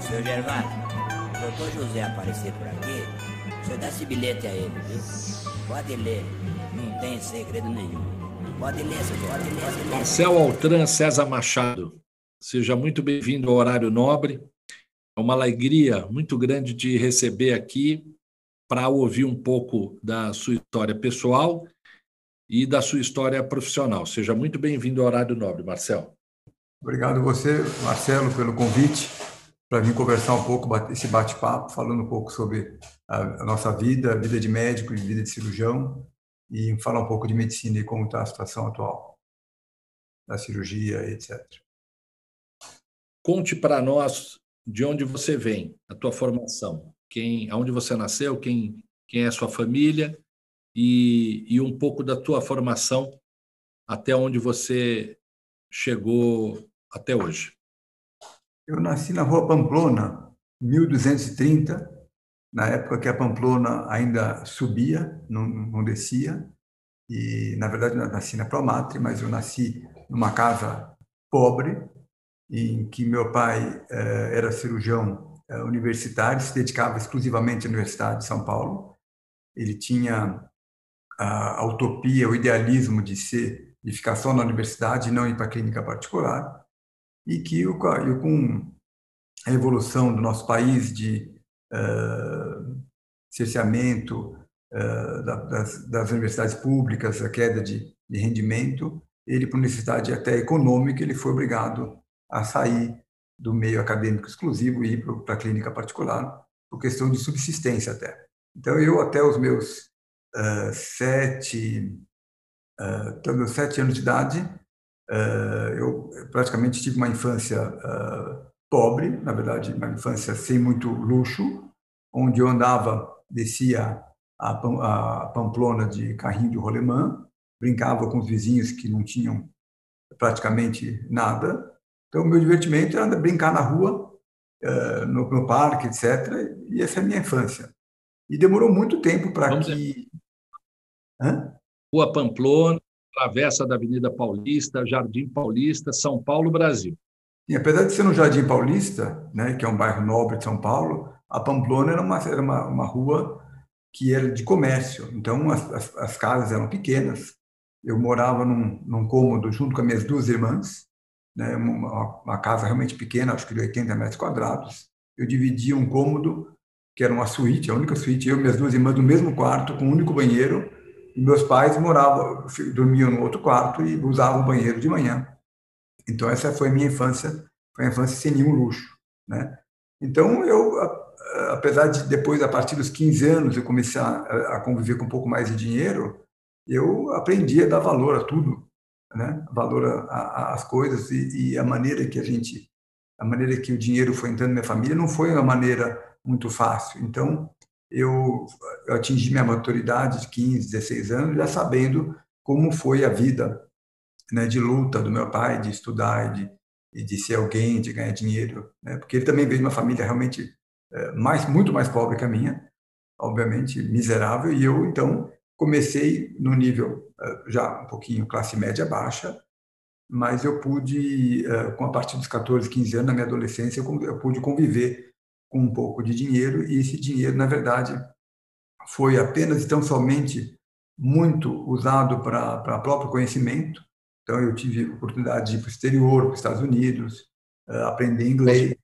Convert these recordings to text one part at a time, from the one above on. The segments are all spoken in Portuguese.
Seu Gervásio, o doutor José aparecer por aqui, você dá esse bilhete a ele, viu? Pode ler, não tem segredo nenhum. Pode ler, seu pode ler, ler. Marcel Altran César Machado, seja muito bem-vindo ao Horário Nobre. É uma alegria muito grande te receber aqui para ouvir um pouco da sua história pessoal e da sua história profissional. Seja muito bem-vindo ao Horário Nobre, Marcel. Obrigado você, Marcelo, pelo convite para vir conversar um pouco, esse bate-papo, falando um pouco sobre a, nossa vida, a vida de médico e vida de cirurgião, e falar um pouco de medicina e como está a situação atual da cirurgia, etc. Conte para nós de onde você vem, a tua formação, quem, aonde você nasceu, quem, quem é a sua família e, e um pouco da tua formação até onde você chegou até hoje. Eu nasci na Rua Pamplona, 1230, na época que a Pamplona ainda subia, não, não descia. E, na verdade, eu nasci na Promatre, mas eu nasci numa casa pobre, em que meu pai eh, era cirurgião eh, universitário, se dedicava exclusivamente à Universidade de São Paulo. Ele tinha a, a utopia, o idealismo de ser de ficar só na universidade e não ir para a clínica particular, e que com a evolução do nosso país de uh, cerceamento uh, das, das, universidades públicas, a queda de, de rendimento, ele, por necessidade até econômica, ele foi obrigado a sair do meio acadêmico exclusivo e ir para a clínica particular, por questão de subsistência até. Então, eu, até os meus uh, sete, uh, até os meus sete anos de idade, eu praticamente tive uma infância pobre, na verdade, uma infância sem muito luxo, onde eu andava, descia a, Pamplona de carrinho de rolemã, brincava com os vizinhos que não tinham praticamente nada, então, o meu divertimento era brincar na rua, eh, no, no parque, etc. E essa é a minha infância. E demorou muito tempo para que. Hã? Rua Pamplona, Travessa da Avenida Paulista, Jardim Paulista, São Paulo, Brasil. E apesar de ser no Jardim Paulista, né, que é um bairro nobre de São Paulo, a Pamplona era uma, era uma, uma rua que era de comércio. Então, as, as, as casas eram pequenas. Eu morava num, num cômodo junto com as minhas duas irmãs, né, uma, uma, casa realmente pequena, acho que de 80 metros quadrados. Eu dividia um cômodo, que era uma suíte, a única suíte, eu e minhas duas irmãs no mesmo quarto, com um único banheiro, e meus pais moravam, dormiam no outro quarto e usavam o banheiro de manhã. Então, essa foi a minha infância, foi uma infância sem nenhum luxo. Né? Então, eu, apesar de depois, a partir dos 15 anos, eu comecei a, a conviver com um pouco mais de dinheiro, eu aprendi a dar valor a tudo né? valor às coisas e, e, a maneira que a gente, a maneira que o dinheiro foi entrando na minha família não foi uma maneira muito fácil. Então, eu, atingi minha maturidade de 15, 16 anos já sabendo como foi a vida né, de luta do meu pai, de estudar e de, de ser alguém, de ganhar dinheiro, né? porque ele também veio de uma família realmente é, mais, muito mais pobre que a minha, obviamente miserável, e eu então Comecei no nível eh, já um pouquinho classe média baixa, mas eu pude, eh, com a partir dos 14, 15 anos, na minha adolescência, eu pude conviver com um pouco de dinheiro, e esse dinheiro, na verdade, foi apenas e tão somente muito usado para, para próprio conhecimento. Então, eu tive oportunidade de ir para o exterior, para os Estados Unidos, eh, aprender inglês,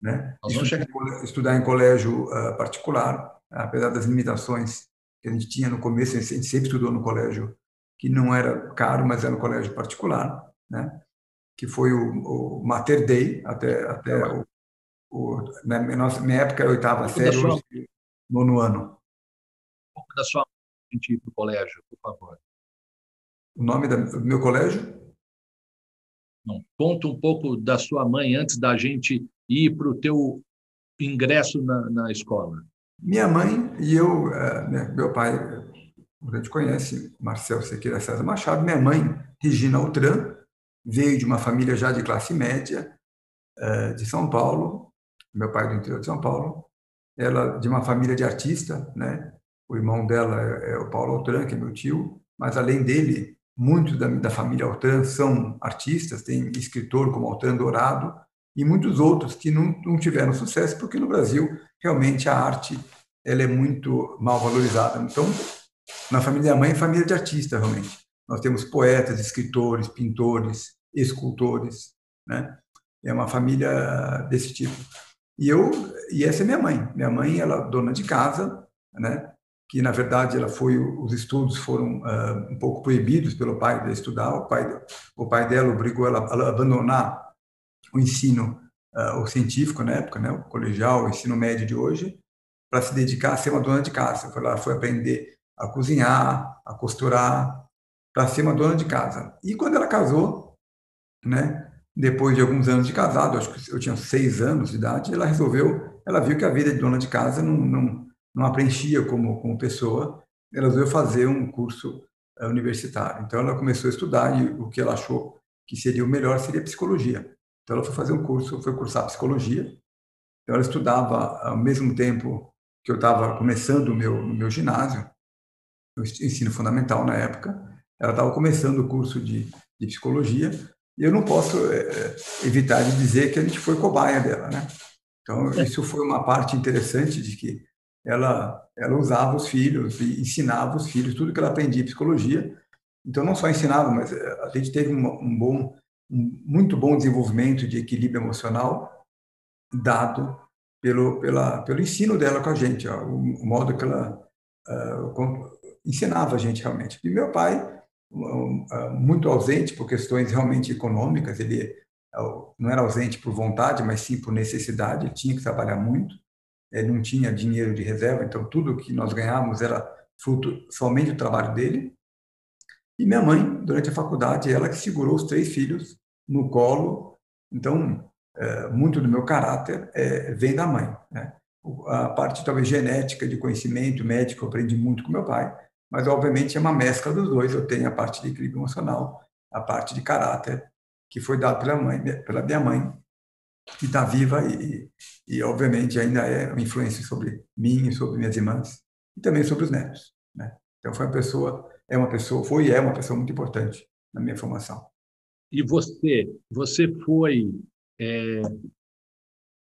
né? estudar, estudar em colégio particular, apesar das limitações que a gente tinha no começo, a gente sempre estudou no colégio que não era caro, mas era um colégio particular, né? que foi o, o Mater Dei, até, até o, o, na minha, minha época, oitava série, sua... nono ano. Um pouco da sua gente ir para o colégio, por favor. O nome da, do meu colégio? Não, conta um pouco da sua mãe antes da gente ir para o teu ingresso na, na escola. Minha mãe e eu, eh, né, meu pai, a gente conhece, Marcel Sequeira César Machado, minha mãe, Regina Altran, veio de uma família já de classe média, eh, de São Paulo, meu pai do interior de São Paulo, ela de uma família de artista, né? O irmão dela é, é o Paulo Altran, que é meu tio, mas além dele, muitos da, da família Altran são artistas, tem escritor como Altran Dourado, e muitos outros que não, não tiveram sucesso, porque no Brasil realmente a arte ela é muito mal valorizada. Então, na família da mãe, é família de artistas, realmente. Nós temos poetas, escritores, pintores, escultores, né? É uma família desse tipo. E eu, e essa é minha mãe. Minha mãe, ela é dona de casa, né? Que na verdade ela foi, os estudos foram uh, um pouco proibidos pelo pai de estudar. O pai, o pai dela obrigou ela a abandonar o ensino, uh, o científico na época, né? O colegial, o ensino médio de hoje, para se dedicar a ser uma dona de casa. Ela foi aprender a cozinhar, a costurar, para ser uma dona de casa. E quando ela casou, né? Depois de alguns anos de casado, acho que eu tinha seis anos de idade, ela resolveu, ela viu que a vida de dona de casa não, não, não a preenchia como, como pessoa, ela resolveu fazer um curso uh, universitário. Então ela começou a estudar e o que ela achou que seria o melhor seria psicologia. Então ela foi fazer um curso, foi cursar psicologia. Então ela estudava ao mesmo tempo que eu estava começando o meu, meu ginásio, o ensino fundamental na época. Ela estava começando o curso de, de psicologia e eu não posso é, evitar de dizer que a gente foi cobaia dela, né? Então, isso foi uma parte interessante de que ela, ela usava os filhos e ensinava os filhos tudo que ela aprendia em psicologia. Então, não só ensinava, mas eh, a gente teve um, um bom, um muito bom desenvolvimento de equilíbrio emocional dado pelo, pela, pelo ensino dela com a gente, ó, o, o, modo que ela uh, ensinava a gente realmente. E meu pai muito ausente por questões realmente econômicas. Ele é, não era ausente por vontade, mas sim por necessidade. Ele tinha que trabalhar muito. Ele não tinha dinheiro de reserva, então tudo que nós ganhávamos era fruto somente do trabalho dele. E minha mãe, durante a faculdade, ela que segurou os três filhos no colo. Então, é, muito do meu caráter é, vem da mãe. Né? A parte talvez genética de conhecimento médico eu aprendi muito com meu pai, mas obviamente é uma mescla dos dois. Eu tenho a parte de equilíbrio emocional, a parte de caráter, que foi dada pela, mãe, pela minha mãe, que está viva e, e, obviamente, ainda é uma influência sobre mim e sobre minhas irmãs, e também sobre os netos. Né? Então, foi uma pessoa, é uma pessoa, foi e é uma pessoa muito importante na minha formação. E você, você foi é,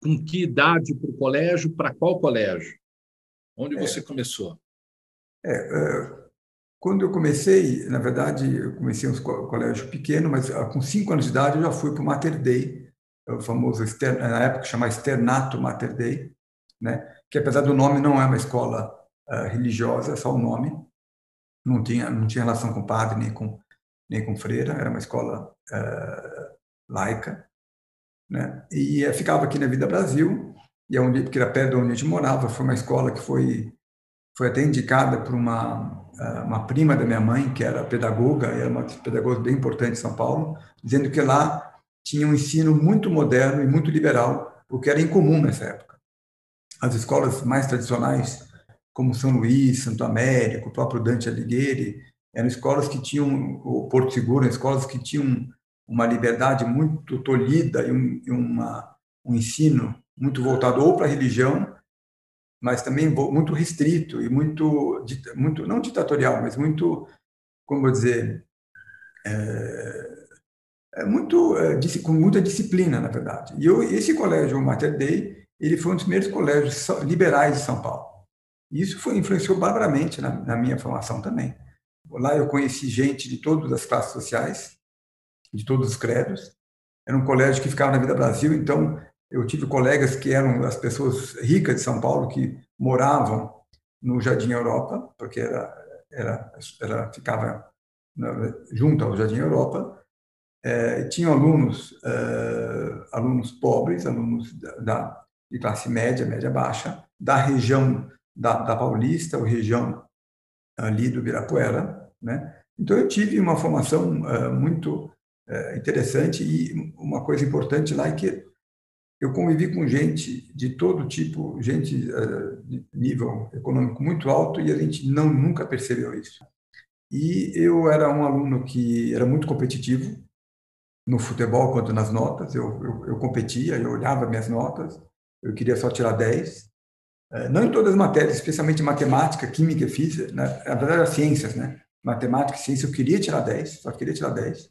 com que idade para o colégio? Para qual colégio? Onde é, você começou? É, é, quando eu comecei, na verdade, eu comecei um colégio pequeno, mas ah, com cinco anos de idade eu já fui para o Mater Dei, é o famoso, na época chamava Externato Mater Dei, né? que apesar do nome não é uma escola uh, religiosa, é só o nome, não tinha, não tinha relação com padre nem com, nem com freira, era uma escola uh, laica, né? E ficava aqui na Vida Brasil, e é onde, porque era perto de onde a gente morava, foi uma escola que foi foi até indicada por uma, eh, uma prima da minha mãe, que era pedagoga, era uma pedagoga bem importante em São Paulo, dizendo que lá tinha um ensino muito moderno e muito liberal, o que era incomum nessa época. As escolas mais tradicionais, como São Luís, Santo Américo, o próprio Dante Alighieri, eram escolas que tinham, o Porto Seguro, escolas que tinham uma liberdade muito tolhida e, um, uma, um ensino muito voltado ou para a religião mas também muito restrito e muito, muito não ditatorial, mas muito, como eu dizer, é, é muito é, com muita disciplina, na verdade. E eu, esse colégio, o Mater Dei, ele foi um dos primeiros colégios liberais de São Paulo. E isso foi influenciou barbaramente na, na minha formação também. Lá eu conheci gente de todas as classes sociais, de todos os credos. Era um colégio que ficava na Vida Brasil, então eu tive colegas que eram as pessoas ricas de São Paulo que moravam no Jardim Europa, porque era, era, era ficava junto ao Jardim Europa. É, tinham alunos, é, alunos pobres, alunos da, de classe média, média baixa, da região da, da Paulista, ou região ali do Virapuera, né? Então eu tive uma formação é, muito é, interessante e uma coisa importante lá é que eu convivi com gente de todo tipo, gente uh, de nível econômico muito alto e a gente não nunca percebeu isso. E eu era um aluno que era muito competitivo no futebol quanto nas notas. Eu, eu, eu competia, eu olhava minhas notas, eu queria só tirar 10. Uh, eh, não em todas as matérias, especialmente matemática, química e física, né? na verdade, as ciências, né? Matemática e ciência, eu queria tirar 10, só queria tirar 10.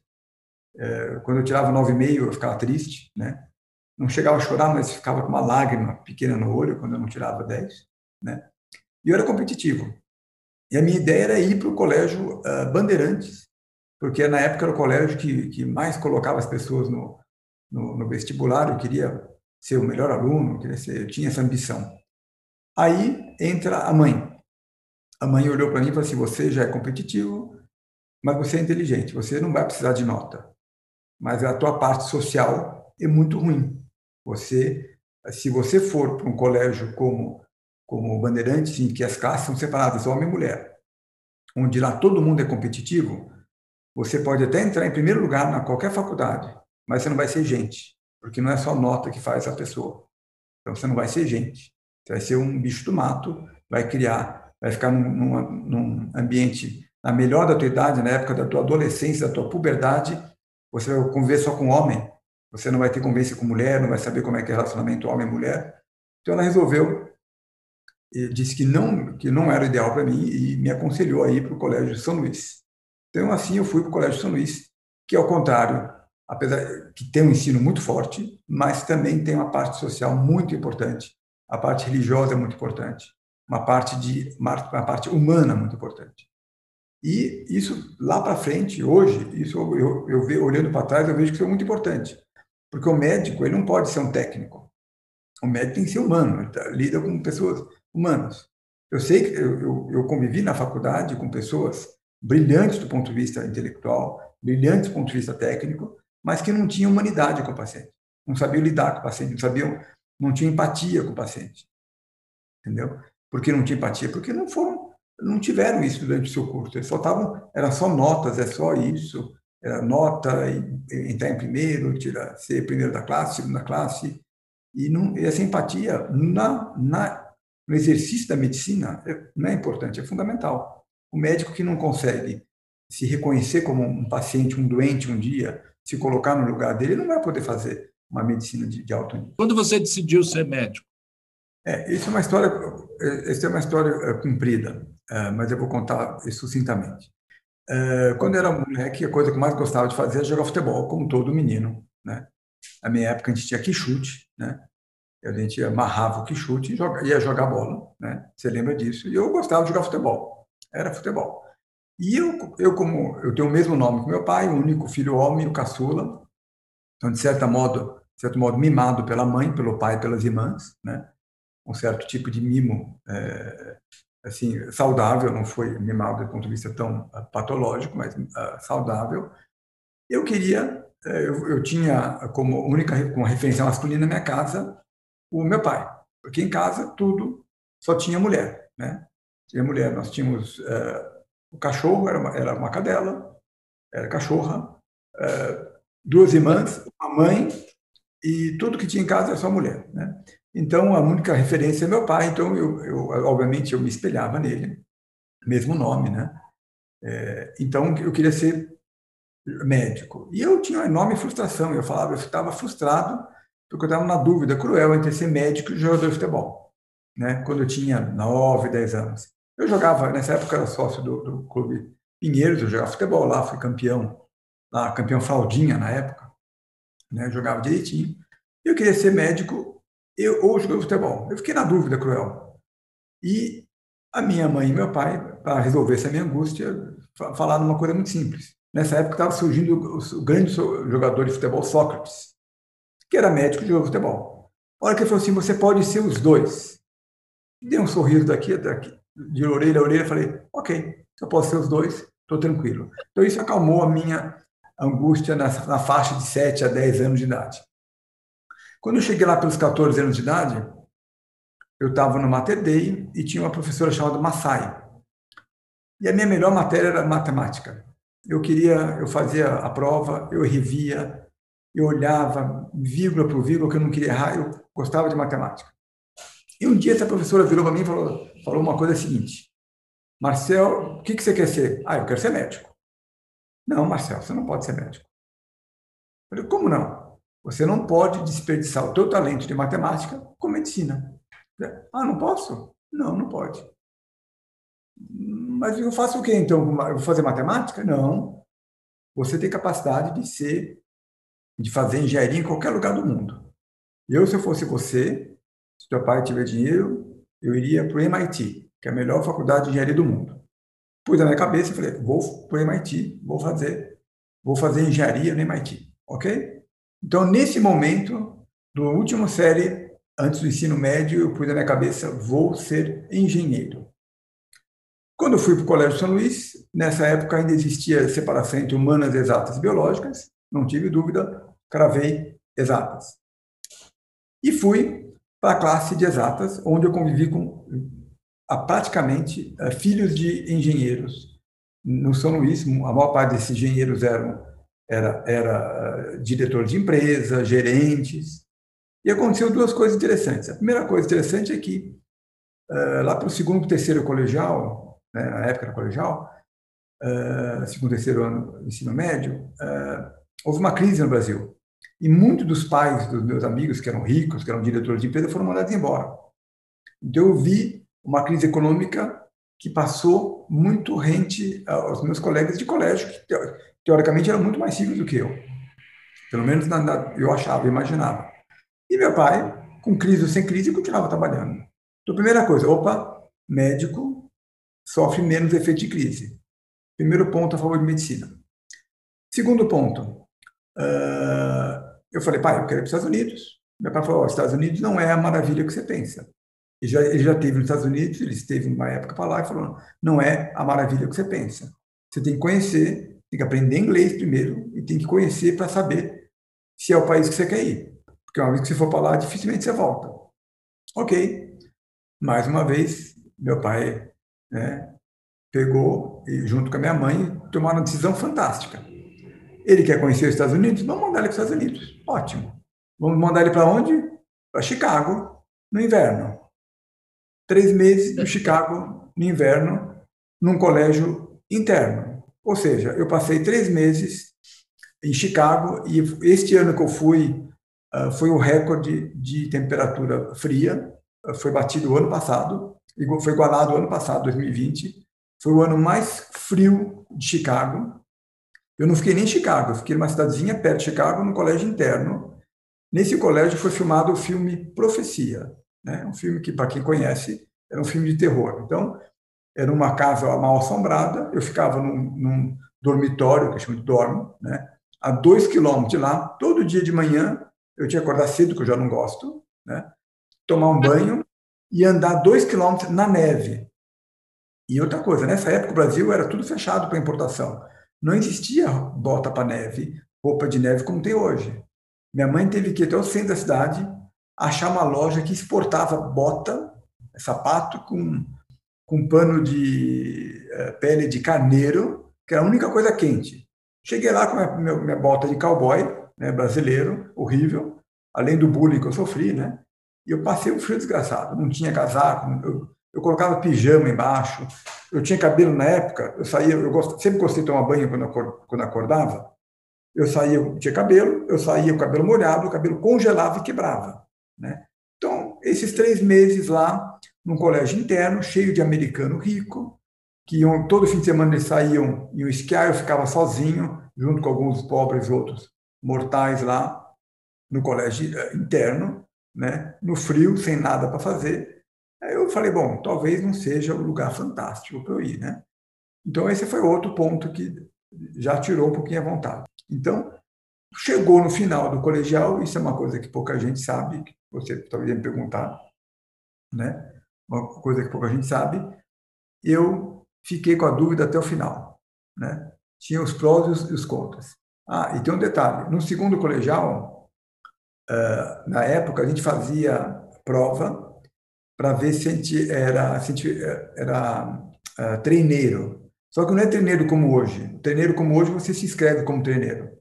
Uh, quando eu tirava 9,5, eu ficava triste, né? Não chegava a chorar, mas ficava com uma lágrima pequena no olho quando eu não tirava 10, né? E eu era competitivo. E a minha ideia era ir para o colégio uh, Bandeirantes, porque na época era o colégio que, que mais colocava as pessoas no, no, no vestibular. Eu queria ser o melhor aluno, queria ser, eu tinha essa ambição. Aí entra a mãe. A mãe olhou para mim e falou assim: Você já é competitivo, mas você é inteligente, você não vai precisar de nota. Mas a tua parte social é muito ruim. Você, se você for para um colégio como como Bandeirantes, em que as classes são separadas, homem e mulher, onde lá todo mundo é competitivo, você pode até entrar em primeiro lugar na qualquer faculdade, mas você não vai ser gente, porque não é só nota que faz a pessoa. Então você não vai ser gente. Você vai ser um bicho do mato, vai criar, vai ficar num, num, num ambiente na melhor da tua idade, na época da tua adolescência, da tua puberdade, você vai conviver só com homem, você não vai ter convivência com mulher, não vai saber como é que é relacionamento homem-mulher. Então ela resolveu, disse que não, que não era ideal para mim e me aconselhou a ir para o Colégio São Luís. Então assim eu fui para o Colégio São Luís, que ao contrário, apesar que tem um ensino muito forte, mas também tem uma parte social muito importante. A parte religiosa é muito importante, uma parte de uma parte humana muito importante. E isso lá para frente, hoje, isso eu, eu, eu olhando para trás, eu vejo que isso é muito importante. Porque o médico, ele não pode ser um técnico. O médico tem que ser humano, ele tá, lida com pessoas humanas. Eu sei que eu, eu, eu convivi na faculdade com pessoas brilhantes do ponto de vista intelectual, brilhantes do ponto de vista técnico, mas que não tinham humanidade com o paciente. Não sabiam lidar com o paciente, não sabiam, não tinham empatia com o paciente. Entendeu? Por que não tinha empatia? Porque não foram, não tiveram isso durante o seu curso. Eles só estavam, era só notas, é só isso, nota, entrar em primeiro, tirar, ser primeiro da classe, segunda classe. E, não, essa empatia na, na, no exercício da medicina é, não é importante, é fundamental. O médico que não consegue se reconhecer como um paciente, um doente um dia, se colocar no lugar dele, não vai poder fazer uma medicina de, de alto nível. Quando você decidiu ser médico? É, isso é uma história, essa é uma história é, comprida, é, mas eu vou contar sucintamente. É, quando eu era moleque, a coisa que eu mais gostava de fazer era jogar futebol, como todo menino, né? Na minha época a gente tinha quichute, né? A gente amarrava o quichute e ia jogar bola, né? Você lembra disso? E eu gostava de jogar futebol. Era futebol. E eu, eu como eu tenho o mesmo nome que meu pai, o único filho homem, o caçula, então de certa modo, de certo modo mimado pela mãe, pelo pai, pelas irmãs, né? Um certo tipo de mimo é, assim saudável, não foi mimado do ponto de vista tão uh, patológico, mas uh, saudável. Eu queria, uh, eu, eu, tinha como única como referência masculina na minha casa o meu pai, porque em casa tudo só tinha mulher, né? Tinha mulher, nós tínhamos o cachorro era uma, era uma cadela, era cachorra, é, duas irmãs, uma mãe, e tudo que tinha em casa era só mulher. Né? Então, a única referência é meu pai, então, eu, eu obviamente, eu me espelhava nele, mesmo nome, né? É, então, eu queria ser médico. E eu tinha uma enorme frustração, eu falava, eu estava frustrado, porque eu estava na dúvida cruel entre ser médico e jogador de futebol, né? quando eu tinha 9, 10 anos. Eu jogava, nessa época, era sócio do, do Clube Pinheiros, eu jogava futebol lá, fui campeão, lá, campeão fraldinha na época, né? jogava direitinho. Eu queria ser médico eu, ou jogador de futebol. Eu fiquei na dúvida cruel. E a minha mãe e meu pai, para resolver essa minha angústia, falaram uma coisa muito simples. Nessa época estava surgindo o grande jogador de futebol Sócrates, que era médico e jogava futebol. A hora que ele falou assim, você pode ser os dois. Dei um sorriso daqui até aqui de orelha a orelha, falei, ok, eu posso ser os dois, estou tranquilo. Então isso acalmou a minha angústia na, na, faixa de 7 a 10 anos de idade. Quando eu cheguei lá pelos 14 anos de idade, eu estava no Mater Dei e tinha uma professora chamada Massai. E a minha melhor matéria era matemática. Eu queria, eu fazia a prova, eu revia, eu olhava vírgula por vírgula, que eu não queria errar, eu gostava de matemática. E um dia essa professora virou para mim e falou, falou uma coisa seguinte: Marcel, o que, que você quer ser? Ah, eu quero ser médico. Não, Marcel, você não pode ser médico. Eu falei, como não? Você não pode desperdiçar o teu talento de matemática com medicina. Ah, não posso? Não, não pode. Mas eu faço o quê então? Eu vou fazer matemática? Não. Você tem capacidade de ser, de fazer engenharia em qualquer lugar do mundo. Eu, se eu fosse você, se teu pai tiver dinheiro, eu iria para o MIT, que é a melhor faculdade de engenharia do mundo. Pus na minha cabeça e falei, vou para o MIT, vou fazer, vou fazer engenharia no MIT, ok? Então, nesse momento, do último série, antes do ensino médio, eu pus na minha cabeça, vou ser engenheiro. Quando eu fui para o Colégio São Luís, nessa época ainda existia separação entre humanas, exatas e biológicas, não tive dúvida, cravei exatas. E fui para a classe de exatas, onde eu convivi com a, praticamente uh, filhos de engenheiros. No São Luís, a maior parte desses engenheiros eram era, era uh, diretor de empresa, gerentes. E aconteceu duas coisas interessantes. A primeira coisa interessante é que, uh, lá para o segundo, terceiro colegial, né, na época do colegial, segundo, terceiro ano do ensino médio, houve uma crise no Brasil. E muitos dos pais dos meus amigos, que eram ricos, que eram diretores de empresa, foram mandados embora. Então, eu vi uma crise econômica que passou muito rente aos meus colegas de colégio, que teoricamente eram muito mais ricos do que eu. Pelo menos na, na, eu achava, imaginava. E meu pai, com crise ou sem crise, continuava trabalhando. Então, primeira coisa, opa, médico sofre menos efeito de crise. Primeiro ponto a favor de medicina. Segundo ponto, Uh, eu falei, pai, eu quero ir para os Estados Unidos. Meu pai falou, oh, Estados Unidos não é a maravilha que você pensa. Ele já, ele já teve nos Estados Unidos, ele esteve uma época para lá e falou, não é a maravilha que você pensa. Você tem que conhecer, tem que aprender inglês primeiro e tem que conhecer para saber se é o país que você quer ir. Porque uma vez que você for para lá, dificilmente você volta. Ok. Mais uma vez, meu pai né, pegou e junto com a minha mãe tomaram uma decisão fantástica ele quer conhecer os Estados Unidos? Vamos mandar ele para os Estados Unidos. Ótimo. Vamos mandar ele para onde? Para Chicago, no inverno. Três meses no Chicago, no inverno, num colégio interno. Ou seja, eu passei três meses em Chicago e este ano que eu fui ah, foi o recorde de temperatura fria. Foi batido o ano passado, foi igualado o ano passado, 2020. Foi o ano mais frio de Chicago eu não fiquei nem em Chicago, eu fiquei numa cidadezinha perto de Chicago, num colégio interno. Nesse colégio foi filmado o filme Profecia, né? um filme que, para quem conhece, era um filme de terror. Então, era uma casa mal assombrada, eu ficava num, num dormitório, que chama de dormo, né? a dois quilômetros de lá, todo dia de manhã, eu tinha que acordar cedo, que eu já não gosto, né? tomar um banho e andar dois quilômetros na neve. E outra coisa, nessa época o Brasil era tudo fechado para importação. Não existia bota para neve, roupa de neve como tem hoje. Minha mãe teve que ir até o centro da cidade achar uma loja que exportava bota, sapato com, com pano de uh, pele de carneiro, que era a única coisa quente. Cheguei lá com a minha, minha bota de cowboy, né, brasileiro, horrível, além do bullying que eu sofri, né? E eu passei um frio desgraçado. Não tinha casaco, eu, eu colocava pijama embaixo. Eu tinha cabelo na época, eu saía, eu gost, sempre gostei de tomar banho quando, eu, quando acordava. Eu saía, eu tinha cabelo, eu saía com o cabelo molhado, o cabelo congelava e quebrava. Né? Então, esses três meses lá, num colégio interno, cheio de americano rico, que iam, todo fim de semana eles saíam, iam esquiar, eu ficava sozinho, junto com alguns pobres outros mortais lá, no colégio eh, interno, né? no frio, sem nada para fazer. Aí eu falei, bom, talvez não seja o lugar fantástico para eu ir, né? Então, esse foi outro ponto que já tirou um pouquinho a vontade. Então, chegou no final do colegial, isso é uma coisa que pouca gente sabe, que você talvez me perguntar, né? Uma coisa que pouca gente sabe. Eu fiquei com a dúvida até o final, né? Tinha os prós e os contras. Ah, e tem um detalhe: no segundo colegial, uh, na época, a gente fazia prova para ver se a gente era, se a gente era uh, treineiro. Só que não é treineiro como hoje. Treineiro como hoje, você se inscreve como treineiro.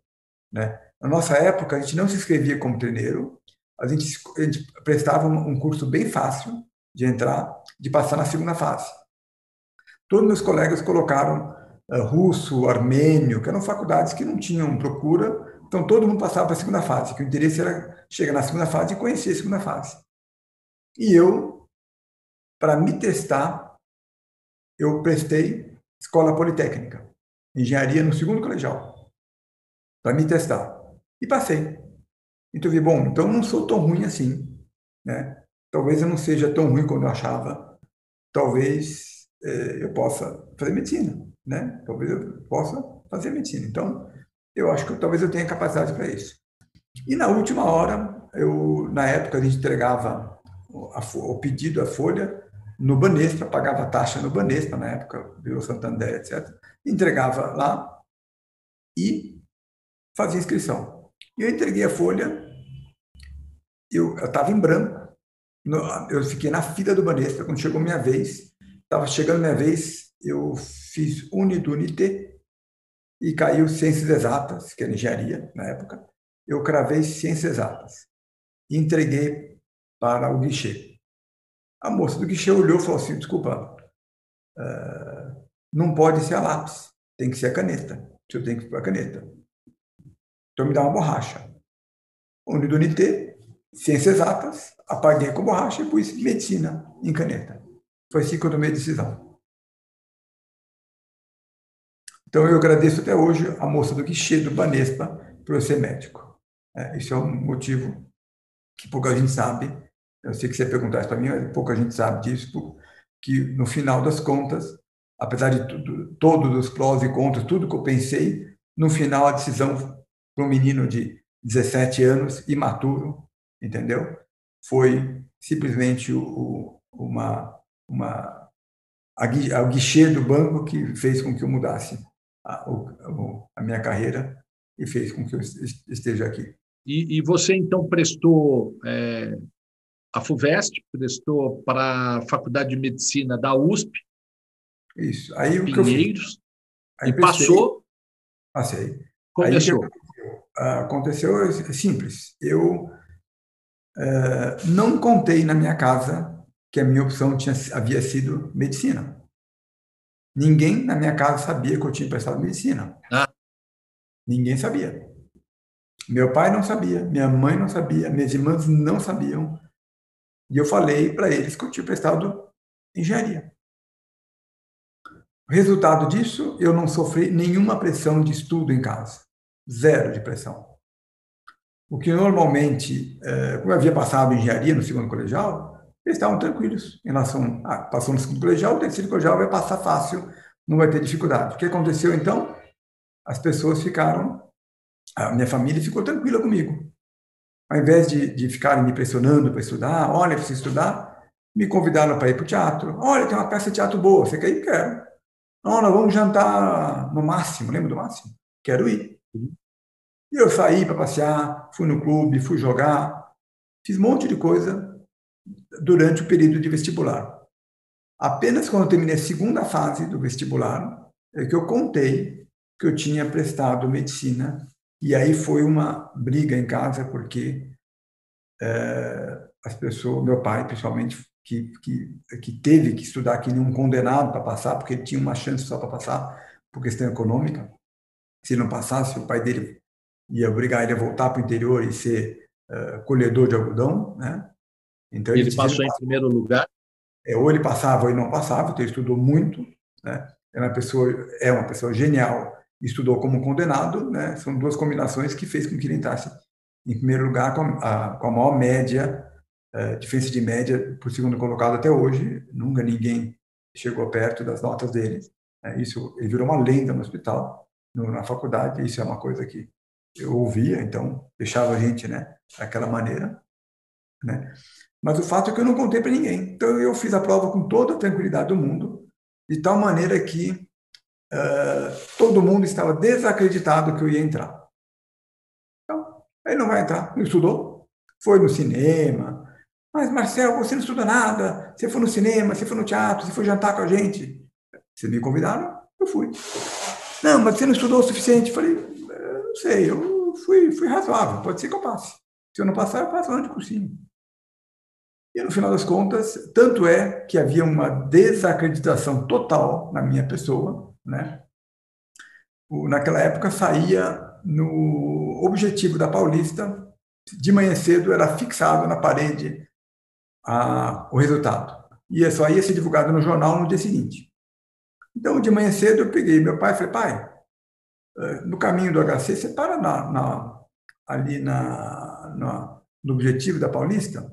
Né? Na nossa época, a gente não se inscrevia como treineiro, a gente, a gente prestava um curso bem fácil de entrar, de passar na segunda fase. Todos meus colegas colocaram uh, russo, armênio, que eram faculdades que não tinham procura, então todo mundo passava para a segunda fase, que o interesse era chegar na segunda fase e conhecer a segunda fase. E eu para me testar, eu prestei escola politécnica, engenharia no segundo colegial, para me testar. E passei. Então eu vi, bom, então não sou tão ruim assim, né? Talvez eu não seja tão ruim quanto eu achava. Talvez é, eu possa fazer medicina, né? Talvez eu possa fazer medicina. Então, eu acho que talvez eu tenha capacidade para isso. E na última hora, eu na época a gente entregava o pedido, a folha, no Banespa, pagava taxa no Banespa, na época, virou Santander, etc. Entregava lá e fazia inscrição. E eu entreguei a folha, eu estava em branco, eu fiquei na fila do Banespa, quando chegou minha vez, estava chegando minha vez, eu fiz Unidunité e caiu Ciências Exatas, que era engenharia na época, eu cravei Ciências Exatas e entreguei para o guichê. A moça do guichê olhou e falou assim, desculpa, uh, não pode ser a lápis, tem que ser a caneta. O senhor tem que para a caneta. Então me dá uma borracha. Unidunité, ciências exatas, apaguei com borracha e pus medicina em caneta. Foi assim que eu tomei a decisão. Então eu agradeço até hoje a moça do guichê do Banespa por eu ser médico. É, isso é um motivo que pouca gente sabe eu sei que você perguntar isso para mim, mas pouca gente sabe disso, que no final das contas, apesar de tudo, todos os prós e contras, tudo que eu pensei, no final a decisão para um menino de 17 anos, imaturo, entendeu? Foi simplesmente o, uma, uma, a, o guichê do banco que fez com que eu mudasse a, a minha carreira e fez com que eu esteja aqui. E, e você então prestou é, a FUVEST, prestou para a Faculdade de Medicina da USP. Isso. Aí o Pinheiros. Que eu e passou. Passei. Começou. Aí, aconteceu é simples. Eu é, não contei na minha casa que a minha opção tinha, havia sido medicina. Ninguém na minha casa sabia que eu tinha prestado medicina. Ah. Ninguém sabia. Meu pai não sabia, minha mãe não sabia, minhas irmãs não sabiam. E eu falei para eles que eu tinha prestado engenharia. Resultado disso, eu não sofri nenhuma pressão de estudo em casa. Zero de pressão. O que normalmente, como eu havia passado engenharia no segundo colegial, eles estavam tranquilos em relação a passou no segundo colegial, o terceiro colegial vai passar fácil, não vai ter dificuldade. O que aconteceu então? As pessoas ficaram, a minha família ficou tranquila comigo ao invés de, de ficarem me pressionando para estudar, olha, precisa estudar, me convidaram para ir para o teatro. Olha, tem uma peça de teatro boa, você quer ir? Quero. Não, nós vamos jantar no máximo, lembra do máximo? Quero ir. E eu saí para passear, fui no clube, fui jogar, fiz um monte de coisa durante o período de vestibular. Apenas quando eu terminei a segunda fase do vestibular é que eu contei que eu tinha prestado medicina e aí foi uma briga em casa, porque é, as pessoas, meu pai, principalmente, que, que, que teve que estudar que nem um condenado para passar, porque ele tinha uma chance só para passar por questão econômica. Se não passasse, o pai dele ia obrigar ele a voltar para o interior e ser uh, colhedor de algodão, né? Então ele, ele passou em primeiro lugar. É, ou ele passava ou ele não passava, então ele estudou muito, né? É uma pessoa, é uma pessoa genial estudou como condenado, né? São duas combinações que fez com que ele entrasse em primeiro lugar com a, com a maior média, é, diferença de média por segundo colocado até hoje. Nunca ninguém chegou perto das notas dele. É, isso, ele virou uma lenda no hospital, no, na faculdade. Isso é uma coisa que eu ouvia, então deixava a gente, né, daquela maneira, né? Mas o fato é que eu não contei para ninguém. Então eu fiz a prova com toda a tranquilidade do mundo, de tal maneira que uh, todo mundo estava desacreditado que eu ia entrar. Então, ele não vai entrar, não estudou, foi no cinema. Mas, Marcel, você não estuda nada, você foi no cinema, você foi no teatro, você foi jantar com a gente. Vocês me convidaram, eu fui. Não, mas você não estudou o suficiente. Falei, não sei, eu fui, fui razoável, pode ser que eu passe. Se eu não passar, eu passo ano de cursinho. E no final das contas, tanto é que havia uma desacreditação total na minha pessoa, né? naquela época saía no objetivo da Paulista, de manhã cedo era fixado na parede a, o resultado. E só ia ser divulgado no jornal no dia seguinte. Então, de manhã cedo, eu peguei meu pai e falei, pai, no caminho do HC, você para na, na, ali na, na, no objetivo da Paulista,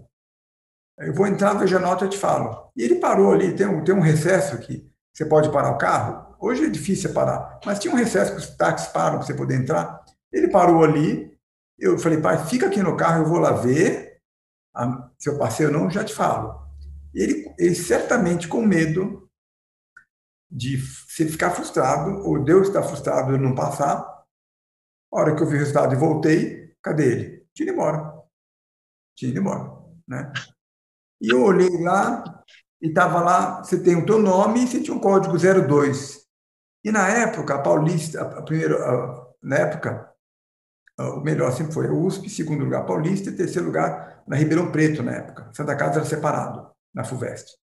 eu vou entrar, vejo a nota e te falo. E ele parou ali, tem um, tem um recesso aqui, você pode parar o carro. Hoje é difícil parar, mas tinha um recesso que os táxis param para você poder entrar. Ele parou ali, eu falei, pai, fica aqui no carro, eu vou lá ver se eu passei ou não, já te falo. Ele, ele certamente com medo de se ficar frustrado, ou Deus está frustrado de não passar. A hora que eu vi o resultado e voltei, cadê ele? Tinha ido embora. Tinha ido embora. Né? E eu olhei lá e estava lá, você tem o teu nome e você tinha um código 02. E na época, a Paulista, a a, na época, o melhor sempre foi a USP, segundo lugar Paulista e terceiro lugar na Ribeirão Preto, na época. Santa Casa era separado, na FUVEST.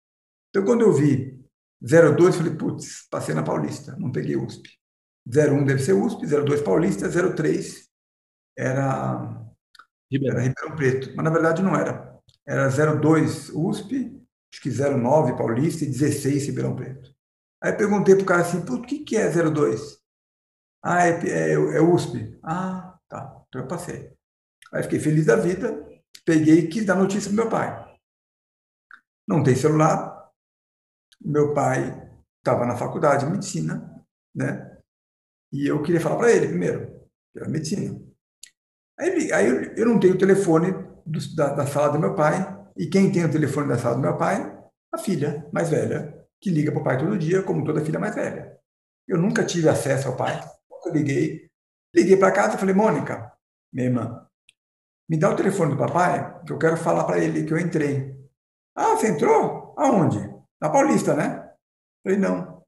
Então, quando eu vi 02, falei, putz, passei na Paulista, não peguei USP. 01 deve ser USP, 02 Paulista, 03 era Ribeirão. era Ribeirão Preto. Mas, na verdade, não era era 02 USP, acho que 09 Paulista e 16 Ribeirão Preto. Aí perguntei para o cara assim, o que, que é 02? Ah, é, é, é USP. Ah, tá, então eu passei. Aí fiquei feliz da vida, peguei e quis dar notícia para meu pai. Não tem celular, meu pai estava na faculdade de medicina, né? E eu queria falar para ele primeiro, que era medicina. Aí, aí eu, eu não tenho telefone do, da, da, sala do meu pai. E quem tem o telefone da sala do meu pai? A filha mais velha, que liga para o pai todo dia, como toda filha mais velha. Eu nunca tive acesso ao pai. Eu liguei. Liguei para casa e falei, Mônica, minha irmã, me dá o telefone do papai, que eu quero falar para ele que eu entrei. Ah, você entrou? Aonde? Na Paulista, né? Falei, não.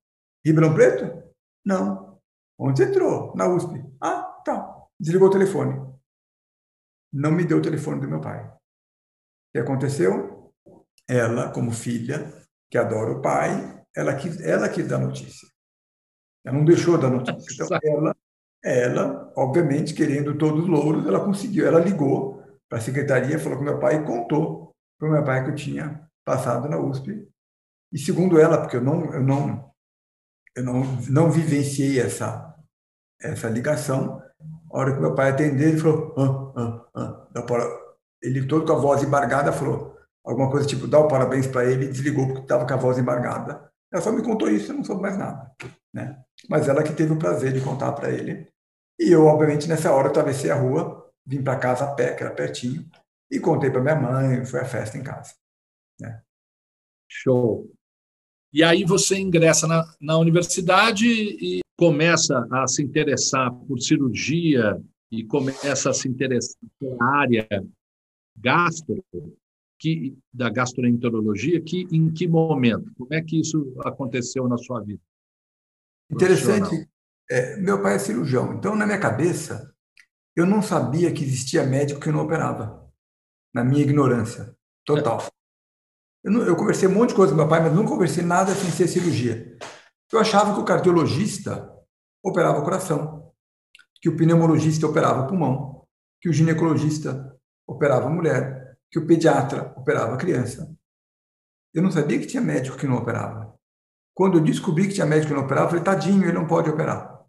Ribeirão Preto? Não. Onde você entrou? Na USP. Ah, tá. Desligou o telefone não me deu o telefone do meu pai. O que aconteceu? Ela, como filha, que adora o pai, ela quis, ela quis dar notícia. Ela não deixou dar notícia. Então, ela, ela, obviamente, querendo todos os louros, ela conseguiu. Ela ligou para a secretaria, falou com meu pai e contou para o meu pai que eu tinha passado na USP. E segundo ela, porque eu não, eu não, eu não, não vivenciei essa, essa ligação, a hora que meu pai atendeu, ele falou: ah, ah, ah. Ele, todo com a voz embargada, falou alguma coisa tipo: dá o parabéns para ele, e desligou porque estava com a voz embargada. Ela só me contou isso, eu não soube mais nada. Né? Mas ela que teve o prazer de contar para ele. E eu, obviamente, nessa hora, atravessei a rua, vim para casa a pé, que era pertinho, e contei para minha mãe, foi a festa em casa. Né? Show. E aí você ingressa na, na universidade e começa a se interessar por cirurgia e começa a se interessar pela área gastro, que, da gastroenterologia, que, em que momento? Como é que isso aconteceu na sua vida? Interessante. É, meu pai é cirurgião, então na minha cabeça eu não sabia que existia médico que não operava, na minha ignorância total. Eu, não, eu conversei um monte de coisa com meu pai, mas não conversei nada sem ser cirurgia. Eu achava que o cardiologista operava o coração, que o pneumologista operava o pulmão, que o ginecologista operava a mulher, que o pediatra operava a criança. Eu não sabia que tinha médico que não operava. Quando eu descobri que tinha médico que não operava, eu falei, tadinho, ele não pode operar.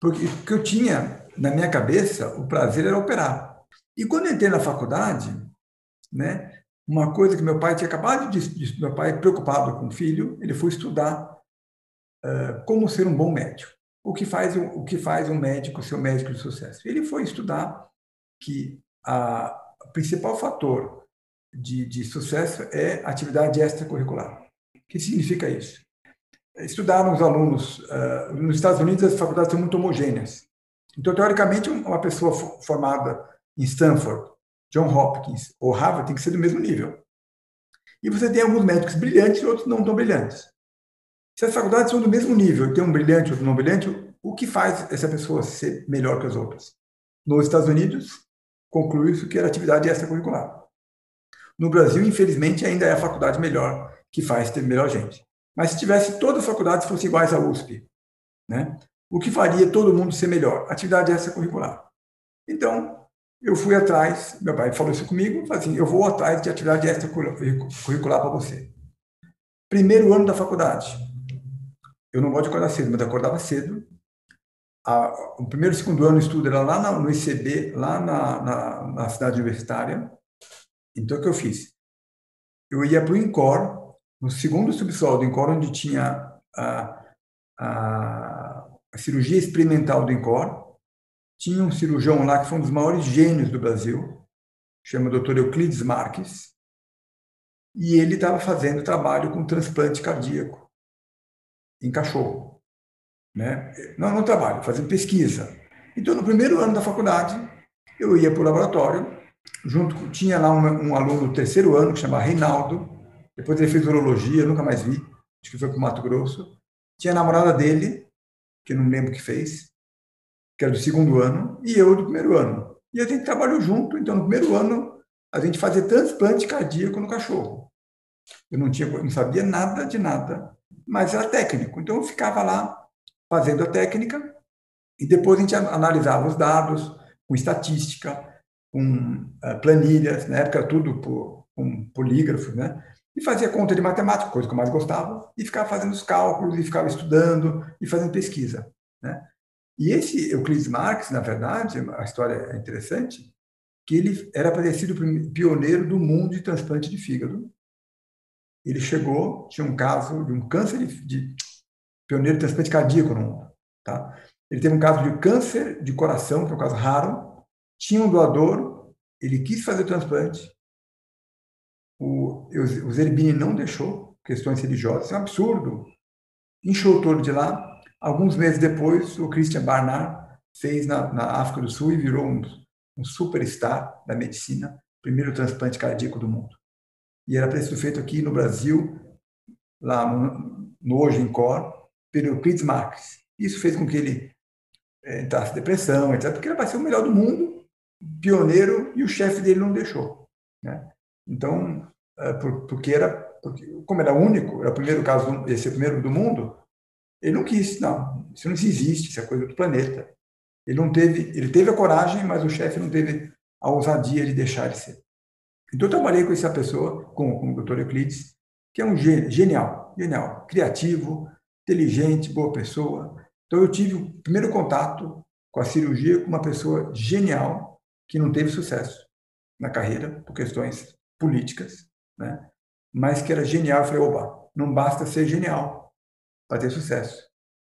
Porque o que eu tinha na minha cabeça, o prazer era operar. E quando eu entrei na faculdade, né, uma coisa que meu pai tinha acabado de, meu pai preocupado com o filho, ele foi estudar como ser um bom médico. O que faz o que faz um médico ser um médico de sucesso? Ele foi estudar que a, o principal fator de, de sucesso é atividade extracurricular. O que significa isso? Estudaram os alunos uh, nos Estados Unidos as faculdades são muito homogêneas. Então teoricamente uma pessoa formada em Stanford, John Hopkins ou Harvard tem que ser do mesmo nível. E você tem alguns médicos brilhantes e outros não tão brilhantes. Se as faculdades são do mesmo nível, tem um brilhante ou não brilhante, o que faz essa pessoa ser melhor que as outras? Nos Estados Unidos, conclui-se que era atividade extracurricular. No Brasil, infelizmente, ainda é a faculdade melhor que faz ter melhor gente. Mas se tivesse todas as faculdades fossem iguais à USP, né? o que faria todo mundo ser melhor? Atividade extracurricular. Então, eu fui atrás, meu pai falou isso comigo, assim, eu vou atrás de atividade extracurricular para você. Primeiro ano da faculdade, eu não gosto de acordar cedo, mas eu acordava cedo. a, o primeiro e segundo ano de estudo era lá no ICB, lá na, na, na cidade universitária. Então, o que eu fiz? Eu ia para o INCOR, no segundo subsolo do INCOR, onde tinha a, a, a cirurgia experimental do INCOR. Tinha um cirurgião lá que foi um dos maiores gênios do Brasil, chama Dr. Euclides Marques, e ele estava fazendo trabalho com transplante cardíaco em cachorro. Né? Não, não trabalho, fazendo pesquisa. Então, no primeiro ano da faculdade, eu ia para o laboratório, junto com, tinha lá um, um, aluno do terceiro ano, que chama Reinaldo, depois ele fez urologia, nunca mais vi, acho que foi para o Mato Grosso. Tinha a namorada dele, que eu não lembro o que fez, que era do segundo ano, e eu do primeiro ano. E a gente trabalhou junto, então no primeiro ano a gente fazia transplante cardíaco no cachorro. Eu não, tinha, não sabia nada de nada, mas era técnico. Então eu ficava lá fazendo a técnica e depois a gente analisava os dados com estatística, com uh, planilhas, na época tudo por, com polígrafo, né? E fazia conta de matemática, coisa que eu mais gostava, e ficava fazendo os cálculos, e ficava estudando e fazendo pesquisa, né? E esse Euclides Marx, na verdade, a história é interessante, que ele era para ter sido o pioneiro do mundo de transplante de fígado. Ele chegou, tinha um caso de um câncer de, de pioneiro de transplante cardíaco no mundo. Tá? Ele teve um caso de câncer de coração, que é um caso raro, tinha um doador, ele quis fazer o transplante, o, o Zerbini não deixou, questões religiosas, é um absurdo. Inchou todo de lá. Alguns meses depois, o Christian Barnard fez na, na África do Sul e virou um um superstar da medicina, primeiro transplante cardíaco do mundo. E era ser feito aqui no Brasil, lá no, no Hoje em Cor, pelo Euclides Marques. Isso fez com que ele é, entrasse em depressão, etc., porque ele vai ser o melhor do mundo, pioneiro, e o chefe dele não deixou. Né? Então, é, por, porque era, porque, como era único, era o primeiro caso, esse é o primeiro do mundo, ele não quis, não, isso não existe, isso é coisa do planeta. Ele não teve, ele teve a coragem, mas o chefe não teve a ousadia de deixar de ser. Então eu trabalhei com essa pessoa, com, com o Dr. Euclides, que é um genial, genial, criativo, inteligente, boa pessoa. Então eu tive o primeiro contato com a cirurgia com uma pessoa genial que não teve sucesso na carreira por questões políticas, né? Mas que era genial. Eu falei, opa, não basta ser genial para ter sucesso.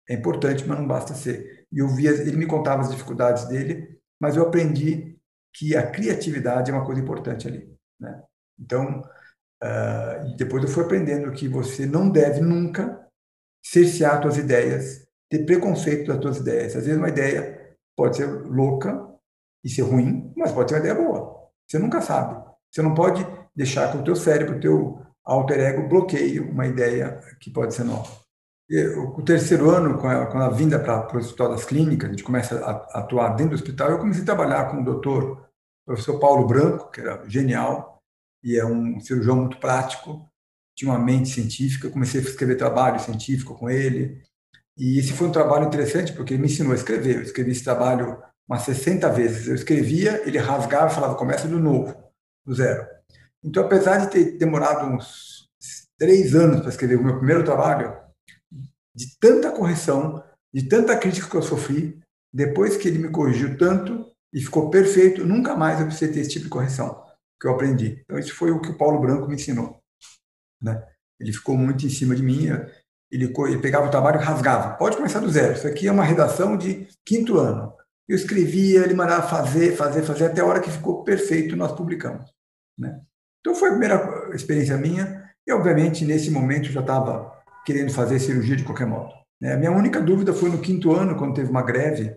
É importante, mas não basta ser. E eu via, ele me contava as dificuldades dele, mas eu aprendi que a criatividade é uma coisa importante ali. Né? Então, uh, depois eu fui aprendendo que você não deve nunca cercear suas ideias, ter preconceito das suas ideias. Às vezes uma ideia pode ser louca e ser ruim, mas pode ser uma ideia boa. Você nunca sabe. Você não pode deixar que o teu cérebro, o teu alter ego bloqueie uma ideia que pode ser nova o terceiro ano, com a, com a vinda para o Hospital das Clínicas, a gente começa a, atuar dentro do hospital, eu comecei a trabalhar com o doutor, professor Paulo Branco, que era genial, e é um cirurgião muito prático, tinha uma mente científica, comecei a escrever trabalho científico com ele, e esse foi um trabalho interessante, porque ele me ensinou a escrever, eu escrevi esse trabalho umas 60 vezes, eu escrevia, ele rasgava e falava, começa do novo, do zero. Então, apesar de ter demorado uns três anos para escrever o meu primeiro trabalho, de tanta correção, de tanta crítica que eu sofri, depois que ele me corrigiu tanto e ficou perfeito, nunca mais eu precisei ter esse tipo de correção que eu aprendi. Então, isso foi o que o Paulo Branco me ensinou. Né? Ele ficou muito em cima de mim, ele, ele pegava o trabalho e rasgava. Pode começar do zero, isso aqui é uma redação de quinto ano. Eu escrevia, ele mandava fazer, fazer, fazer, até a hora que ficou perfeito, nós publicamos. Né? Então, foi a primeira experiência minha, e obviamente, nesse momento, eu já estava querendo fazer cirurgia de qualquer modo. Né? A minha única dúvida foi no quinto ano, quando teve uma greve.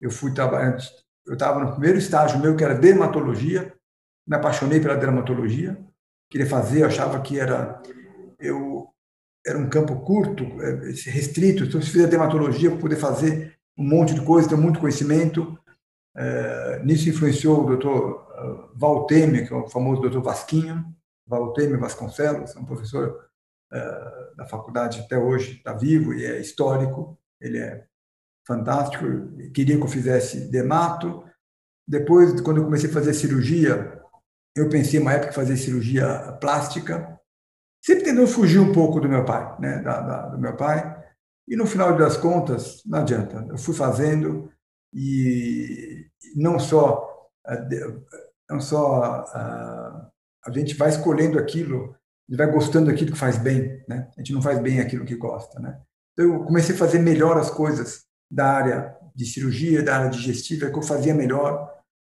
Eu fui trabalhar, eu estava no primeiro estágio meu, que era dermatologia, me apaixonei pela dermatologia, queria fazer, eu achava que era eu era um campo curto, é, restrito, então se fizer dermatologia para poder fazer um monte de coisa, ter muito conhecimento. É, nisso influenciou o doutor uh, Valteme, que é o famoso doutor Vasquinho, Valteme Vasconcelos, um professor uh, da faculdade até hoje está vivo e é histórico, ele é fantástico. Queria que eu fizesse dermato. Depois, quando eu comecei a fazer cirurgia, eu pensei uma época em fazer cirurgia plástica, sempre tentando fugir um pouco do meu pai, né, da, da, do meu pai. E no final das contas, não adianta. Eu fui fazendo e não só não só a, a gente vai escolhendo aquilo, e vai gostando daquilo que faz bem, né? A gente não faz bem aquilo que gosta, né? Então eu comecei a fazer melhor as coisas da área de cirurgia, da área digestiva, que eu fazia melhor.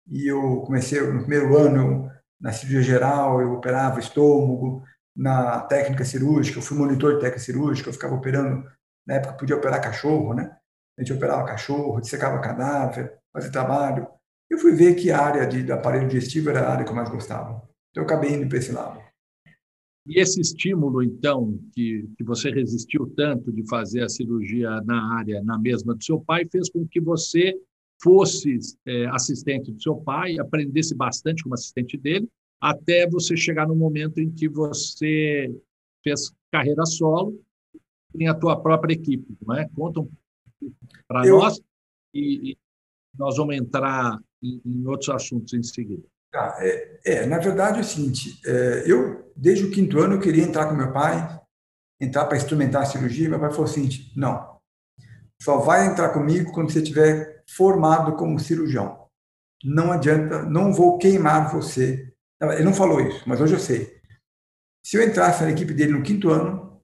E eu comecei no primeiro ano na cirurgia geral, eu operava estômago, na técnica cirúrgica, eu fui monitor de técnica cirúrgica, eu ficava operando, na época podia operar cachorro, né? A gente operava cachorro, dissecava cadáver, fazia trabalho. Eu fui ver que a área de, do aparelho digestivo era a área que eu mais gostava. Então eu acabei indo para esse lado. E esse estímulo, então, que, que você resistiu tanto de fazer a cirurgia na área, na mesma do seu pai, fez com que você fosse é, assistente do seu pai, aprendesse bastante como assistente dele, até você chegar no momento em que você fez carreira solo, tem a tua própria equipe, não é? Conta um para Eu... nós e, e, nós vamos entrar em, em outros assuntos em seguida. Tá, é, é, na verdade é o seguinte, é, eu, desde o quinto ano, eu queria entrar com meu pai, entrar para instrumentar a cirurgia, meu pai falou o seguinte, não, só vai entrar comigo quando você estiver formado como cirurgião. Não adianta, não vou queimar você. Ele não falou isso, mas hoje eu sei. Se eu entrasse na equipe dele no quinto ano,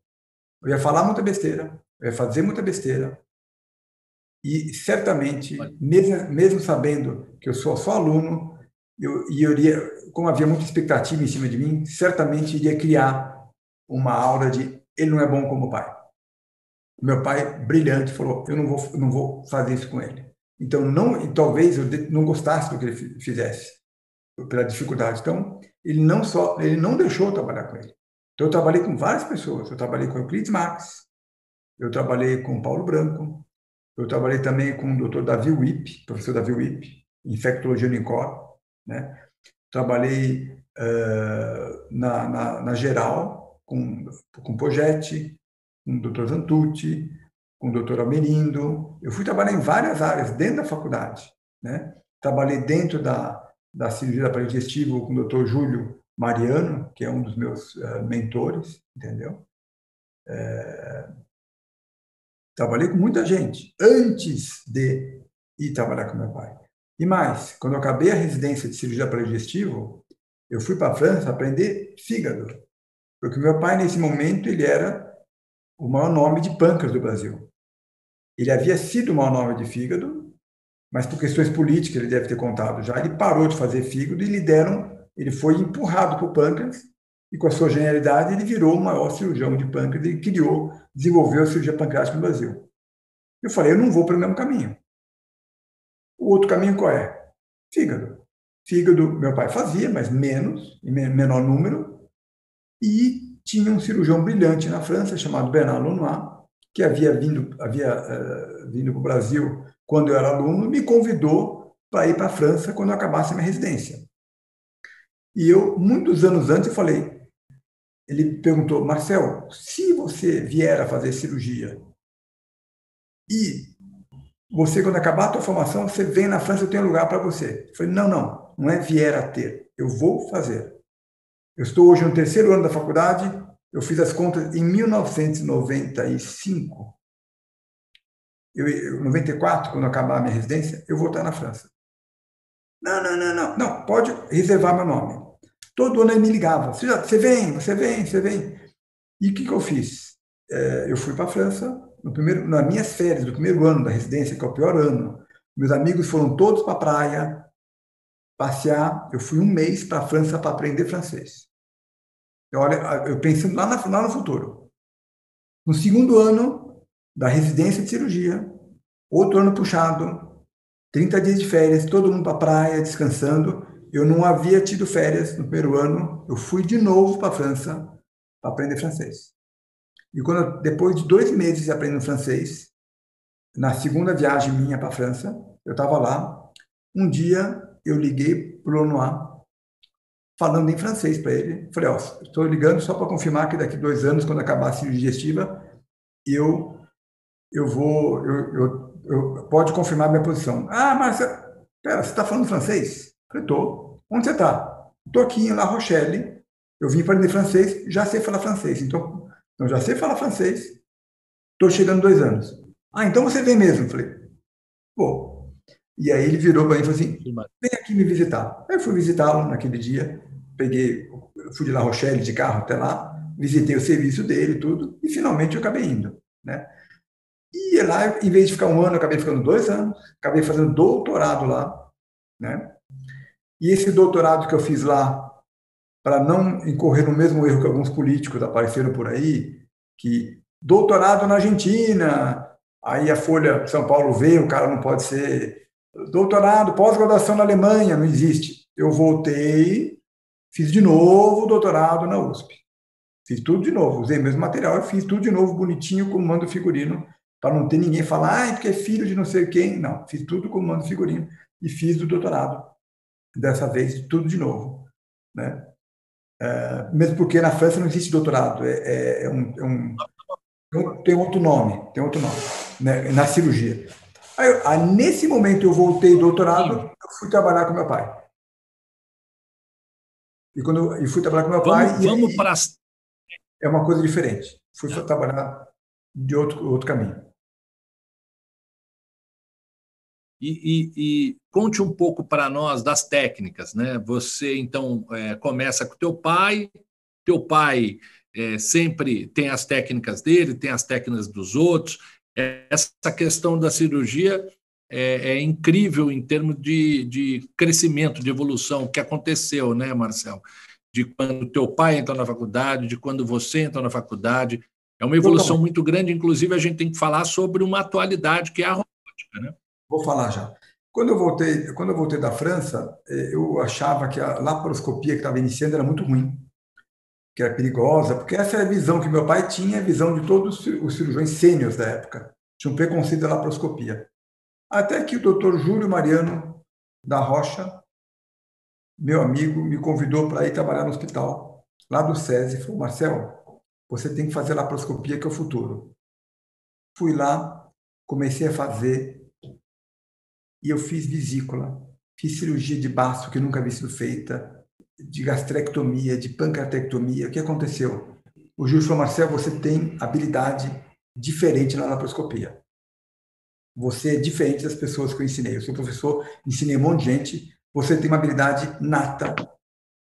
eu ia falar muita besteira, eu ia fazer muita besteira, e certamente, mesmo, mesmo sabendo que eu sou só aluno, eu, e eu iria, como havia muita expectativa em cima de mim, certamente iria criar uma aura de ele não é bom como pai. Meu pai, brilhante, falou: eu não vou, não vou fazer isso com ele. Então, não, talvez eu não gostasse do que ele fizesse, pela dificuldade. Então, ele não só, ele não deixou eu trabalhar com ele. Então, eu trabalhei com várias pessoas. Eu trabalhei com Euclides Max, eu trabalhei com Paulo Branco, eu trabalhei também com o Dr. Davi Wipp, professor Davi Wipp, infectologia no né? Trabalhei uh, na, na, na, geral com, com o Pogetti, com o Dr. Zantucci, com o Dr. Almerindo. Eu fui trabalhar em várias áreas dentro da faculdade. Né? Trabalhei dentro da, da cirurgia aparelho digestivo com o Dr. Júlio Mariano, que é um dos meus uh, mentores, entendeu? Trabalhei com muita gente antes de ir trabalhar com meu pai. E mais, quando eu acabei a residência de cirurgia para digestivo, eu fui para a França aprender fígado, porque meu pai nesse momento ele era o maior nome de pâncreas do Brasil. Ele havia sido o maior nome de fígado, mas por questões políticas ele deve ter contado já, ele parou de fazer fígado e lhe deram, ele foi empurrado para o pâncreas e com a sua genialidade ele virou o maior cirurgião de pâncreas e criou, desenvolveu a cirurgia pancreática no Brasil. Eu falei, eu não vou para o mesmo caminho. O outro caminho qual é? Fígado. Fígado, meu pai fazia, mas menos, em menor número. E tinha um cirurgião brilhante na França, chamado Bernard Lenoir, que havia vindo, havia, uh, vindo para o Brasil quando eu era aluno, me convidou para ir para a França quando eu acabasse a minha residência. E eu, muitos anos antes, eu falei, ele perguntou, Marcel, se você vier a fazer cirurgia e você, quando acabar a tua formação, você vem na França, eu tenho lugar para você. Eu falei, não, não, não é vier a ter, eu vou fazer. Eu estou hoje no terceiro ano da faculdade, eu fiz as contas em 1995, eu, 94, quando acabar a minha residência, eu vou estar na França. Não, não, não, não, não, pode reservar meu nome. Todo ano ele me ligava, você vem, você vem, você vem. E o que, que eu fiz? É, eu fui para a França, no primeiro, nas minhas férias do primeiro ano da residência, que é o pior ano, meus amigos foram todos para a praia passear. Eu fui um mês para a França para aprender francês. Eu, olha, eu pensando lá, na, lá no futuro. No segundo ano da residência de cirurgia, outro ano puxado, 30 dias de férias, todo mundo para a praia, descansando. Eu não havia tido férias no primeiro ano. Eu fui de novo para a França para aprender francês. E quando depois de dois meses aprendendo francês, na segunda viagem minha para a França, eu estava lá. Um dia eu liguei para o Lenoir, falando em francês para ele. Falei: Ó, oh, estou ligando só para confirmar que daqui dois anos, quando acabar a cirurgia digestiva, eu, eu vou. Eu, eu, eu, pode confirmar minha posição. Ah, mas pera, você está falando francês? Falei: estou. Onde você está? Estou aqui em La Rochelle. Eu vim aprender francês, já sei falar francês. Então, então, já sei falar francês, estou chegando dois anos. Ah, então você vem mesmo? Falei, pô. E aí ele virou para mim e falou assim, vem aqui me visitar. Aí eu fui visitá-lo naquele dia, peguei, fui de La Rochelle de carro até lá, visitei o serviço dele tudo, e finalmente eu acabei indo, né? E lá, em vez de ficar um ano, eu acabei ficando dois anos, acabei fazendo doutorado lá, né? E esse doutorado que eu fiz lá, para não incorrer no mesmo erro que alguns políticos apareceram por aí, que doutorado na Argentina, aí a Folha São Paulo veio, o cara não pode ser doutorado, pós-graduação na Alemanha, não existe. Eu voltei, fiz de novo doutorado na USP. Fiz tudo de novo, usei o mesmo material fiz tudo de novo, bonitinho, com mando figurino, para não ter ninguém falar, ah, porque é filho de não sei quem. Não, fiz tudo com mando figurino e fiz do doutorado. Dessa vez, tudo de novo. Né? É, mesmo porque na França não existe doutorado, é, é, é um, é um, tem outro nome, tem outro nome, né? na cirurgia. Aí, aí, nesse momento eu voltei do doutorado, eu fui trabalhar com meu pai. E quando eu, fui trabalhar com meu vamos, pai. Vamos para é uma coisa diferente. Fui é. trabalhar de outro, outro caminho. E, e, e, conte um pouco para nós das técnicas, né? Você então é, começa com teu pai, teu pai é, sempre tem as técnicas dele, tem as técnicas dos outros. Essa questão da cirurgia é, é incrível em termos de, de crescimento, de evolução que aconteceu, né, Marcelo? de quando teu pai entrou na faculdade, de quando você entrou na faculdade. É uma evolução muito grande, inclusive a gente tem que falar sobre uma atualidade que é a robótica, né? Vou falar já. Quando eu voltei, quando eu voltei da França, eh, eu achava que a laparoscopia que estava iniciando era muito ruim, que era perigosa, porque essa é a visão que meu pai tinha, a visão de todos os cirurgiões sêniores da época. Tinha um preconceito da laparoscopia. Até que o doutor Júlio Mariano da Rocha meu amigo me convidou para ir trabalhar no hospital, lá do SESI, falou, Marcel, você tem que fazer laparoscopia que é o futuro. Fui lá, comecei a fazer e eu fiz vesícula, fiz cirurgia de baço que nunca havia sido feita, de gastrectomia, de pancreatectomia. O que aconteceu? O Júlio falou, Marcel, você tem habilidade diferente na laparoscopia. Você é diferente das pessoas que eu ensinei. Eu sou professor, ensinei um monte de gente, você tem uma habilidade nata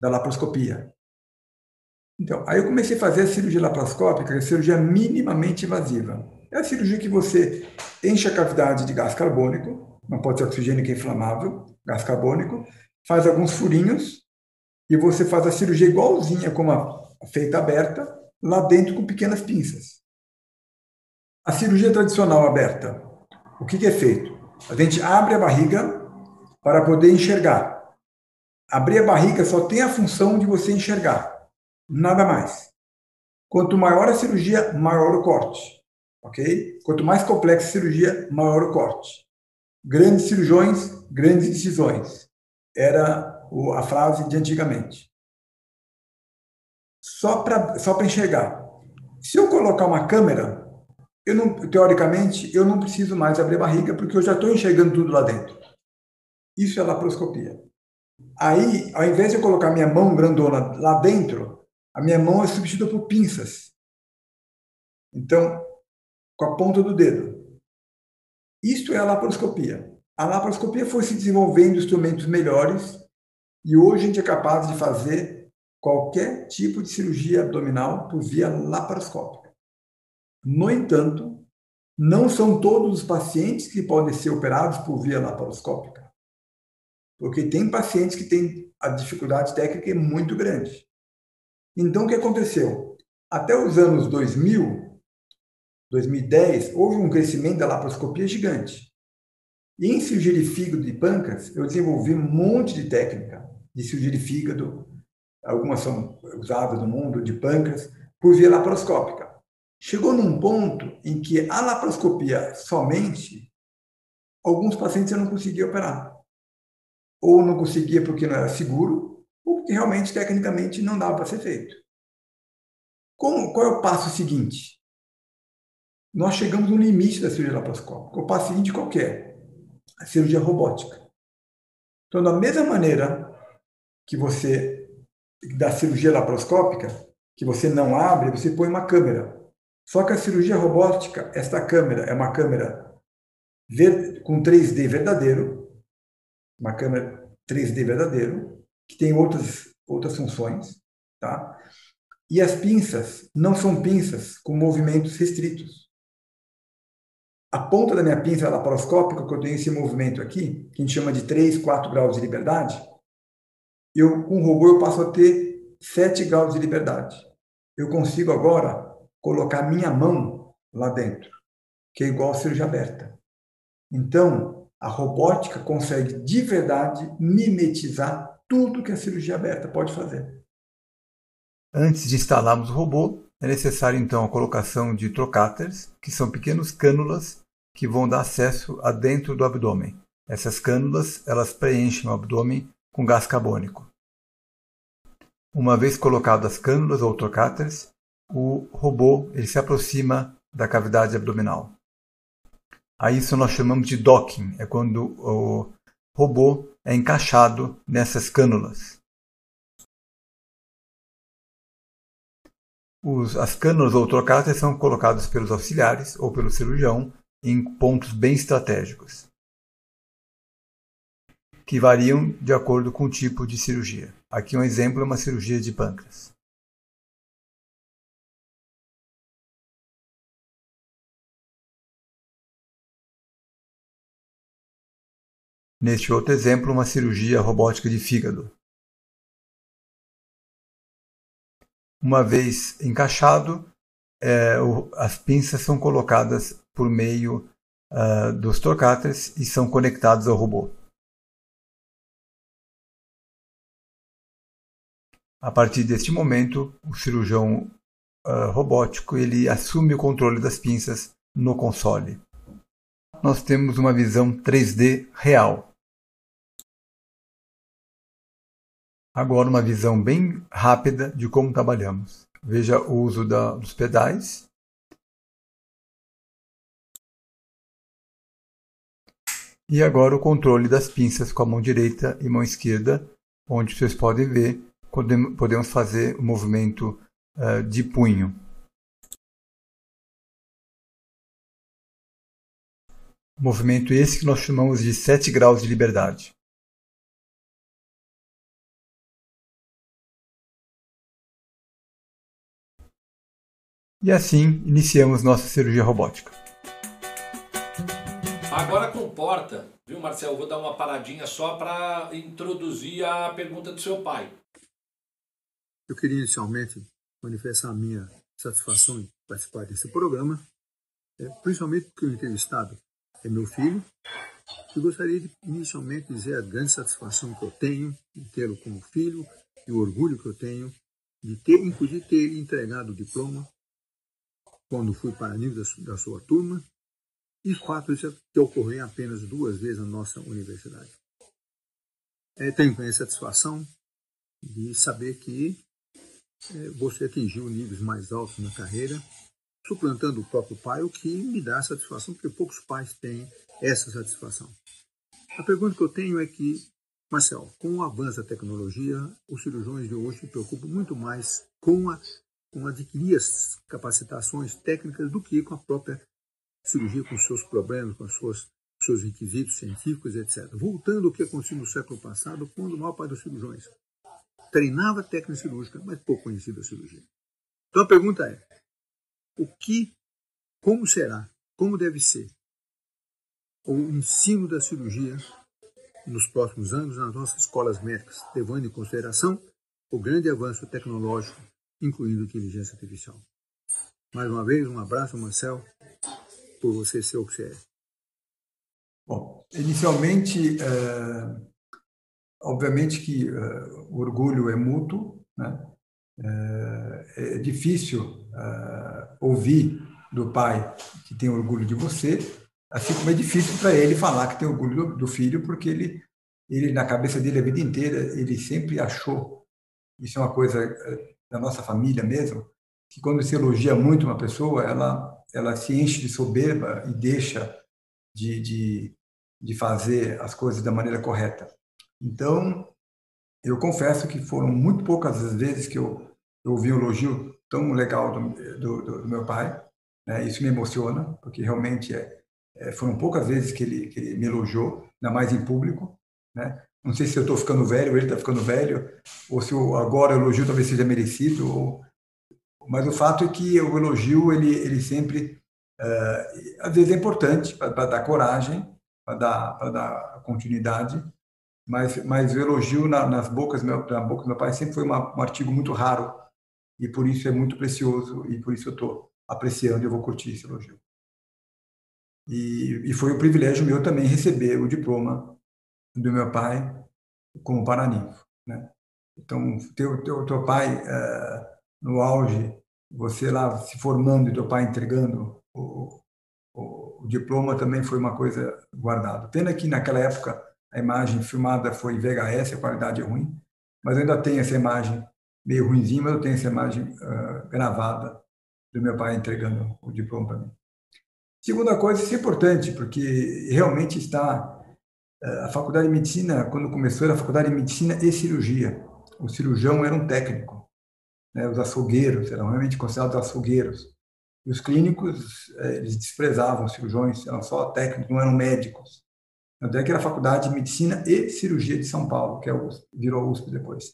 da laparoscopia. Então, aí eu comecei a fazer a cirurgia laparoscópica, que é a cirurgia minimamente invasiva. É a cirurgia que você enche a cavidade de gás carbônico, não pode ser oxigênio que é inflamável, gás carbônico, faz alguns furinhos e você faz a cirurgia igualzinha como a feita aberta, lá dentro com pequenas pinças. A cirurgia tradicional aberta, o que, que é feito? A gente abre a barriga para poder enxergar. Abrir a barriga só tem a função de você enxergar, nada mais. Quanto maior a cirurgia, maior o corte. Ok? Quanto mais complexa a cirurgia, maior o corte. Grandes cirurgiões, grandes incisões. Era a frase de antigamente. Só para só enxergar. Se eu colocar uma câmera, eu não, teoricamente, eu não preciso mais abrir a barriga, porque eu já estou enxergando tudo lá dentro. Isso é laparoscopia. Aí, ao invés de eu colocar minha mão grandona lá dentro, a minha mão é substituída por pinças. Então, com a ponta do dedo. Isto é a laparoscopia. A laparoscopia foi se desenvolvendo instrumentos melhores e hoje a gente é capaz de fazer qualquer tipo de cirurgia abdominal por via laparoscópica. No entanto, não são todos os pacientes que podem ser operados por via laparoscópica porque tem pacientes que têm a dificuldade técnica é muito grande. Então, o que aconteceu? Até os anos 2000, 2010, houve um crescimento da laparoscopia gigante. E em cirurgia de fígado e pâncreas, eu desenvolvi um monte de técnica de cirurgia de fígado, algumas são usadas no mundo, de pâncreas, por via laparoscópica. Chegou num ponto em que a laparoscopia somente, alguns pacientes eu não conseguia operar ou não conseguia porque não era seguro, ou porque realmente, tecnicamente, não dava para ser feito. Como, qual é o passo seguinte? Nós chegamos no limite da cirurgia laparoscópica. O seguinte qualquer? A cirurgia robótica. Então, da mesma maneira que você, da cirurgia laparoscópica, que você não abre, você põe uma câmera. Só que a cirurgia robótica, esta câmera é uma câmera com 3D verdadeiro, uma câmera 3D verdadeiro, que tem outras, outras funções, tá? E as pinças não são pinças com movimentos restritos. A ponta da minha pinça laparoscópica, que eu tenho esse movimento aqui, que a gente chama de 3, 4 graus de liberdade, eu, com o robô eu passo a ter 7 graus de liberdade. Eu consigo agora colocar minha mão lá dentro, que é igual a cirurgia aberta. Então, a robótica consegue de verdade mimetizar tudo que a cirurgia aberta pode fazer. Antes de instalarmos o robô, é necessário então a colocação de trocáteres, que são pequenos cânulas que vão dar acesso a dentro do abdômen. Essas cânulas, elas preenchem o abdômen com gás carbônico. Uma vez colocadas as cânulas ou trocáteres, o robô ele se aproxima da cavidade abdominal. A isso nós chamamos de docking, é quando o robô é encaixado nessas cânulas. Os, as cânulas ou trocáteres são colocadas pelos auxiliares ou pelo cirurgião em pontos bem estratégicos, que variam de acordo com o tipo de cirurgia. Aqui um exemplo é uma cirurgia de pâncreas. Neste outro exemplo, uma cirurgia robótica de fígado. Uma vez encaixado, é, o, as pinças são colocadas por meio uh, dos trocáteres e são conectados ao robô. A partir deste momento, o cirurgião uh, robótico ele assume o controle das pinças no console. Nós temos uma visão 3D real Agora uma visão bem rápida de como trabalhamos. Veja o uso da, dos pedais. E agora o controle das pinças com a mão direita e mão esquerda, onde vocês podem ver, podemos fazer o movimento uh, de punho. Movimento esse que nós chamamos de 7 graus de liberdade. E assim iniciamos nossa cirurgia robótica. Agora comporta, viu Marcelo? Vou dar uma paradinha só para introduzir a pergunta do seu pai. Eu queria inicialmente manifestar a minha satisfação em participar desse programa, é, principalmente porque o entrevistado é meu filho. Eu gostaria de inicialmente dizer a grande satisfação que eu tenho de tê-lo como filho e o orgulho que eu tenho de ter, inclusive, ter entregado o diploma quando fui para nível da, sua turma, e fato isso que ocorreu apenas duas vezes na nossa universidade. É, tenho a satisfação de saber que é, você atingiu níveis mais altos na carreira, suplantando o próprio pai, o que me dá satisfação, porque poucos pais têm essa satisfação. A pergunta que eu tenho é que, Marcel, com o avanço da tecnologia, os cirurgiões de hoje se preocupam muito mais com a com adquirir as capacitações técnicas do que com a própria cirurgia, com seus problemas, com as suas, seus requisitos científicos, etc. Voltando ao que aconteceu no século passado, quando o maior parte dos cirurgiões treinava técnica cirúrgica, mas pouco conhecia a cirurgia. Então a pergunta é: o que, como será, como deve ser o ensino da cirurgia nos próximos anos nas nossas escolas médicas, levando em consideração o grande avanço tecnológico incluindo inteligência artificial. Mais uma vez, um abraço, Marcel, por você ser o que é. Bom, inicialmente, é, obviamente que é, o orgulho é mútuo, né? É, é difícil é, ouvir do pai que tem orgulho de você, assim como é difícil para ele falar que tem orgulho do, do filho, porque ele, ele, na cabeça dele, a vida inteira, ele sempre achou, isso é uma coisa é, da nossa família mesmo, que quando se elogia muito uma pessoa, ela, ela se enche de soberba e deixa de, de, de fazer as coisas da maneira correta. Então, eu confesso que foram muito poucas as vezes que eu, eu ouvi um elogio tão legal do, do, do meu pai. Né? Isso me emociona, porque realmente é, é, foram poucas vezes que ele, que ele me elogiou, ainda mais em público. Né? Não sei se eu estou ficando velho, ele está ficando velho, ou se eu, agora o elogio talvez seja merecido. Ou... Mas o fato é que o elogio, ele, ele sempre, uh, às vezes é importante para dar coragem, para dar, dar continuidade, mas, mas o elogio na, nas bocas, meu, na boca do meu pai sempre foi uma, um artigo muito raro, e por isso é muito precioso, e por isso eu estou apreciando e vou curtir esse elogio. E, e foi um privilégio meu também receber o diploma do meu pai como paraninfo, né? Então, teu, teu, teu pai uh, no auge, você lá se formando e teu pai entregando o, o, o, diploma também foi uma coisa guardada. Pena que naquela época a imagem filmada foi VHS, a qualidade é ruim, mas ainda tenho essa imagem meio ruimzinha, mas eu tenho essa imagem uh, gravada do meu pai entregando o diploma para mim. Segunda coisa, isso é importante, porque realmente está. Eh, a faculdade de medicina, quando começou, era a faculdade de medicina e cirurgia. O cirurgião era um técnico. Né? Os açougueiros eram realmente considerados açougueiros. E os clínicos, eh, eles desprezavam os cirurgiões, eram só técnicos, não eram médicos. Até que era a faculdade de medicina e cirurgia de São Paulo, que é USP, virou USP depois.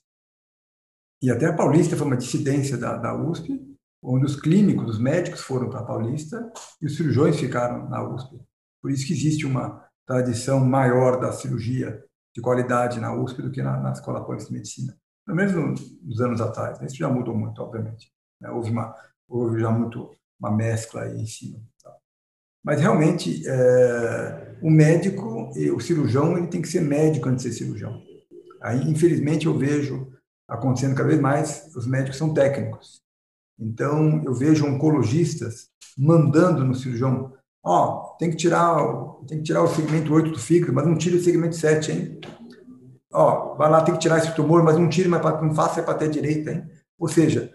E até a Paulista foi uma dissidência da, da USP, onde os clínicos, os médicos foram para a Paulista e os cirurgiões ficaram na USP. Por isso que existe uma tradição maior da cirurgia de qualidade na USP do que na, na Escola Paulista de Medicina. Pelo menos nos anos atrás. Né? Isso já mudou muito, obviamente. Né? Houve, uma, houve já muito uma mescla aí em cima. Tá? Mas realmente, é, o médico, o cirurgião, ele tem que ser médico antes de ser cirurgião. Aí, infelizmente, eu vejo acontecendo cada vez mais, os médicos são técnicos. Então, eu vejo oncologistas mandando no cirurgião, ó, oh, tem que tirar, tem que tirar o segmento 8 do fígado, mas não tire o segmento 7, hein? Ó, vai lá, tem que tirar esse tumor, mas não tire, mas não faça para ter direita, hein? Ou seja,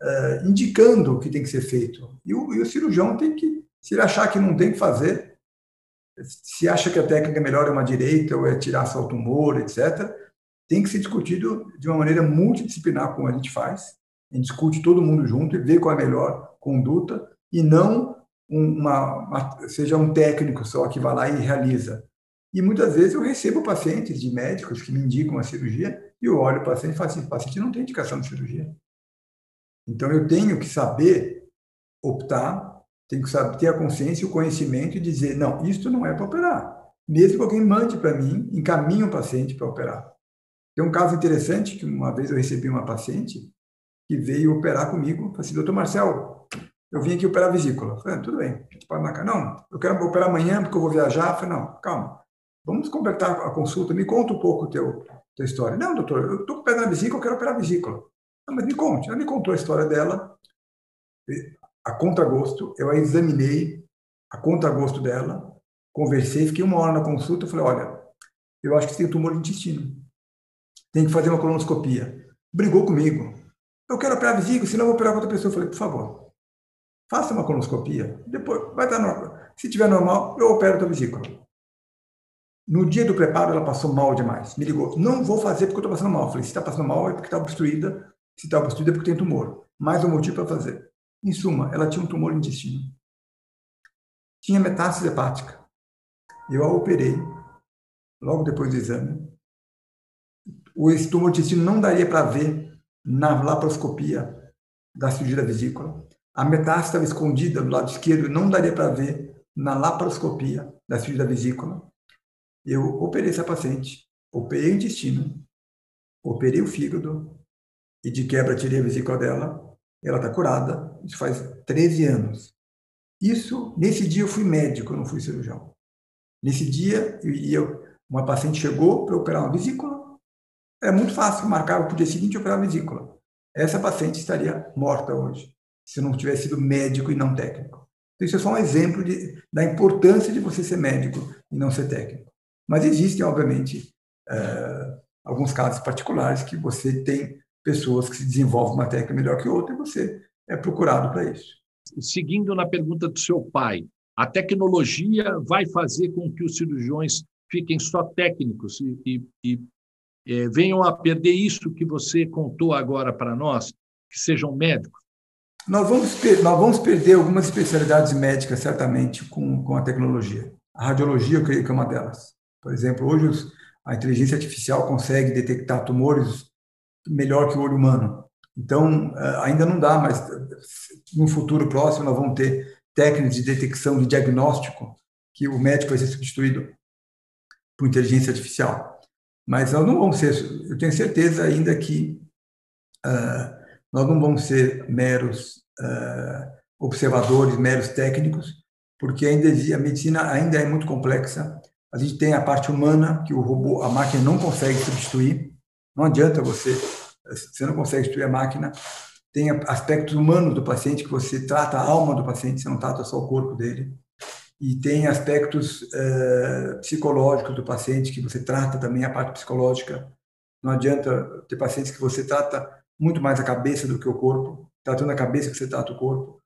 uh, indicando o que tem que ser feito. E o, e o cirurgião tem que, se ele achar que não tem que fazer, se acha que a técnica melhor é uma direita ou é tirar só o tumor, etc., tem que ser discutido de uma maneira multidisciplinar, como a gente faz, a gente discute todo mundo junto e vê qual é a melhor conduta e não uma, uma, seja um técnico só que vai lá e realiza. E muitas vezes eu recebo pacientes de médicos que me indicam a cirurgia e eu olho o paciente e falo assim, o paciente não tem indicação de cirurgia. Então eu tenho que saber optar, tenho que saber ter a consciência e o conhecimento e dizer, não, isto não é para operar. Mesmo que alguém mande para mim, encaminhe o paciente para operar. Tem um caso interessante que uma vez eu recebi uma paciente que veio operar comigo. Falei assim, doutor Marcel, eu vim aqui operar vesícula. Falei, ah, tudo bem, a gente pode marcar. Não, eu quero operar amanhã porque eu vou viajar. Falei, não, calma, vamos completar a consulta, me conta um pouco a teu, tua história. Não, doutor, eu estou operando a vesícula, eu quero operar a vesícula. Não, mas me conte. Ela me contou a história dela, a contragosto, eu a examinei, a contragosto dela, conversei, fiquei uma hora na consulta, falei, olha, eu acho que você tem tumor de intestino. Tem que fazer uma colonoscopia. Brigou comigo. Eu quero operar a vesícula, senão eu vou operar outra pessoa. Eu falei, por favor, faça uma colonoscopia. Depois, vai estar normal. Se tiver normal, eu opero a tua vesícula. No dia do preparo, ela passou mal demais. Me ligou, não vou fazer porque eu estou passando mal. Falei, se está passando mal é porque está obstruída. Se está obstruída é porque tem tumor. Mais um motivo para fazer. Em suma, ela tinha um tumor no intestino. Tinha metástase hepática. Eu a operei logo depois do exame. O tumor no intestino não daria para ver na laparoscopia da cirurgia da vesícula. A metástase estava escondida do lado esquerdo, não daria para ver na laparoscopia da cirurgia da vesícula. Eu operei essa paciente, operei o intestino, operei o fígado e de quebra tirei a vesícula dela. Ela está curada, isso faz 13 anos. Isso, nesse dia eu fui médico, eu não fui cirurgião. Nesse dia, eu, uma paciente chegou para operar uma vesícula, é muito fácil marcar para o dia seguinte operar a vesícula. Essa paciente estaria morta hoje, se não tivesse sido médico e não técnico. Então, isso é só um exemplo de, da importância de você ser médico e não ser técnico. Mas existem, obviamente, é, alguns casos particulares que você tem pessoas que se desenvolvem uma técnica melhor que outra e você é procurado para isso. Seguindo na pergunta do seu pai, a tecnologia vai fazer com que os cirurgiões fiquem só técnicos e, e, e é, venham a perder isso que você contou agora para nós, que sejam médicos? Nós vamos, nós vamos perder algumas especialidades médicas, certamente, com, com a tecnologia. A radiologia, eu creio que é uma delas. Por exemplo, hoje a inteligência artificial consegue detectar tumores melhor que o olho humano. Então, eh, ainda não dá, mas no futuro próximo nós vamos ter técnicas de detecção, de diagnóstico, que o médico vai ser substituído por inteligência artificial. Mas nós não vamos ser, eu tenho certeza ainda que uh, nós não vamos ser meros uh, observadores, meros técnicos, porque ainda a medicina ainda é muito complexa. A gente tem a parte humana que o robô, a máquina não consegue substituir. Não adianta você, você não consegue substituir a máquina. Tem aspectos humanos do paciente que você trata a alma do paciente, você não trata só o corpo dele. E tem aspectos uh, psicológicos do paciente que você trata também a parte psicológica. Não adianta ter pacientes que você trata muito mais a cabeça do que o corpo, tratando a cabeça que você trata o corpo.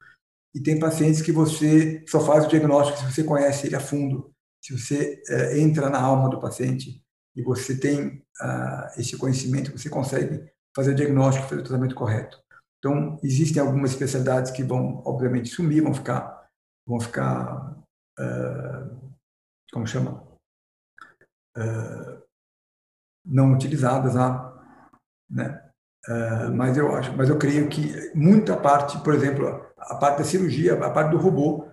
E tem pacientes que você só faz o diagnóstico se você conhece ele a fundo, se você é, entra na alma do paciente e você tem ah, esse conhecimento, você consegue fazer o diagnóstico, fazer o tratamento correto. Então, existem algumas especialidades que vão, obviamente, sumir, vão ficar, vão ficar, uh, como chama, uh, não utilizadas, né? Uh, mas eu acho, mas eu creio que muita parte, por exemplo, a parte da cirurgia, a parte do robô,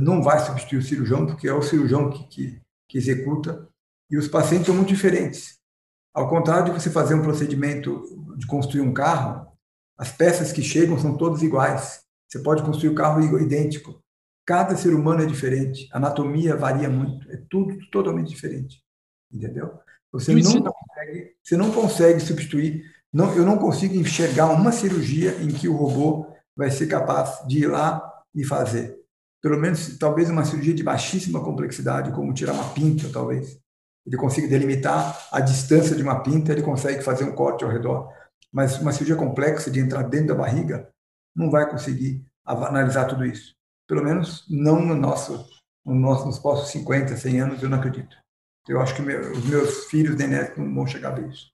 não vai substituir o cirurgião, porque é o cirurgião que, que, que, executa, e os pacientes são muito diferentes. Ao contrário de você fazer um procedimento de construir um carro, as peças que chegam são todas iguais. Você pode construir o um carro idêntico. Cada ser humano é diferente, a anatomia varia muito, é tudo totalmente diferente, entendeu? Você não, consegue, você não consegue substituir não, eu não consigo enxergar uma cirurgia em que o robô vai ser capaz de ir lá e fazer. Pelo menos, talvez uma cirurgia de baixíssima complexidade, como tirar uma pinta, talvez. Ele consiga delimitar a distância de uma pinta, ele consegue fazer um corte ao redor. Mas uma cirurgia complexa de entrar dentro da barriga, não vai conseguir analisar tudo isso. Pelo menos não no nosso, no nosso nos próximos 50, 100 anos, eu não acredito. Eu acho que meu, os meus filhos nem netos não vão chegar a ver isso.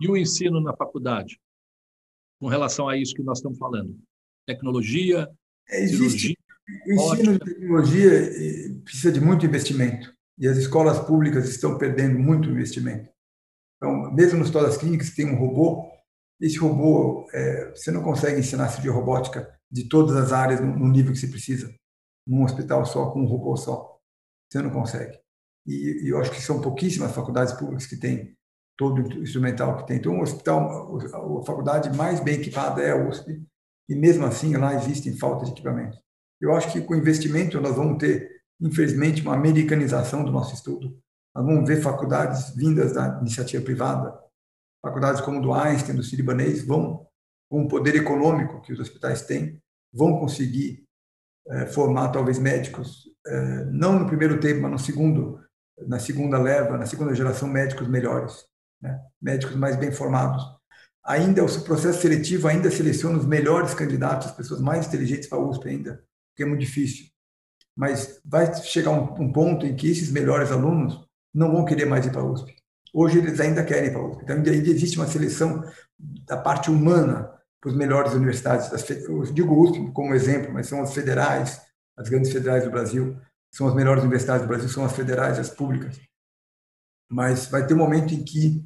E o ensino na faculdade, com relação a isso que nós estamos falando? Tecnologia, é, existe, O ensino de tecnologia precisa de muito investimento. E as escolas públicas estão perdendo muito investimento. Então, mesmo nas escolas clínicas que tem um robô, esse robô, é, você não consegue ensinar cirurgia robótica de todas as áreas no, no nível que se precisa, num hospital só, com um robô só. Você não consegue. E, e eu acho que são pouquíssimas faculdades públicas que têm todo o instrumental que tem. Então, o hospital, a faculdade mais bem equipada é a USP, e mesmo assim lá existe falta de equipamento. Eu acho que com investimento nós vamos ter, infelizmente, uma americanização do nosso estudo. Nós vamos ver faculdades vindas da iniciativa privada, faculdades como do Einstein, do Sírio-Libanês, vão, com o poder econômico que os hospitais têm, vão conseguir é, formar talvez médicos, é, não no primeiro tempo, mas no segundo, na segunda leva, na segunda geração, médicos melhores né? médicos mais bem formados. Ainda o processo seletivo ainda seleciona os melhores candidatos, as pessoas mais inteligentes para a USP ainda, porque é muito difícil. Mas vai chegar um, um ponto em que esses melhores alunos não vão querer mais ir para a USP. Hoje eles ainda querem ir para a USP. Então ainda existe uma seleção da parte humana para as melhores universidades. Eu digo USP como exemplo, mas são as federais, as grandes federais do Brasil, são as melhores universidades do Brasil, são as federais, as públicas. Mas vai ter um momento em que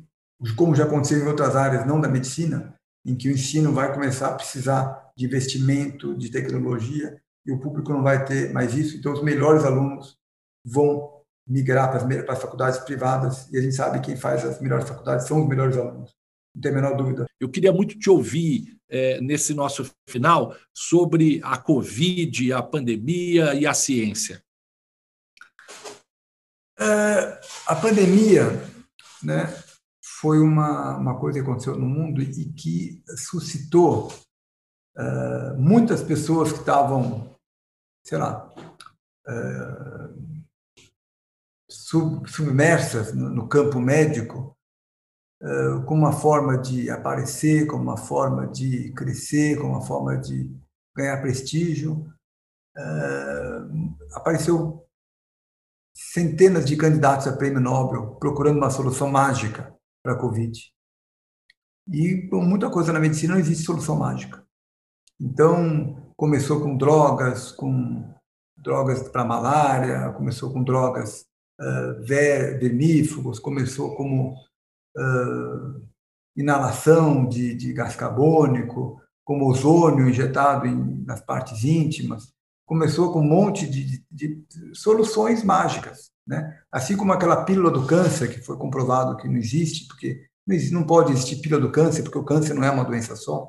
como já aconteceu em outras áreas, não da medicina, em que o ensino vai começar a precisar de investimento, de tecnologia, e o público não vai ter mais isso, então os melhores alunos vão migrar para as, para as faculdades privadas, e a gente sabe que quem faz as melhores faculdades são os melhores alunos, não tem a menor dúvida. Eu queria muito te ouvir é, nesse nosso final sobre a Covid, a pandemia e a ciência. É, a pandemia, né, foi uma, uma coisa que aconteceu no mundo e que suscitou uh, muitas pessoas que estavam, sei lá, uh, sub, submersas no, no, campo médico, uh, como uma forma de aparecer, como uma forma de crescer, como uma forma de ganhar prestígio. apareceu centenas de candidatos a prêmio Nobel procurando uma solução mágica para a Covid. E muita coisa na medicina não existe solução mágica. Então, começou com drogas, com drogas para malária, começou com drogas uh, vermífugos, começou como uh, inalação de, de, gás carbônico, como ozônio injetado em, nas partes íntimas, começou com um monte de, de, de, soluções mágicas, né? Assim como aquela pílula do câncer que foi comprovado que não existe, porque não, pode existir pílula do câncer, porque o câncer não é uma doença só.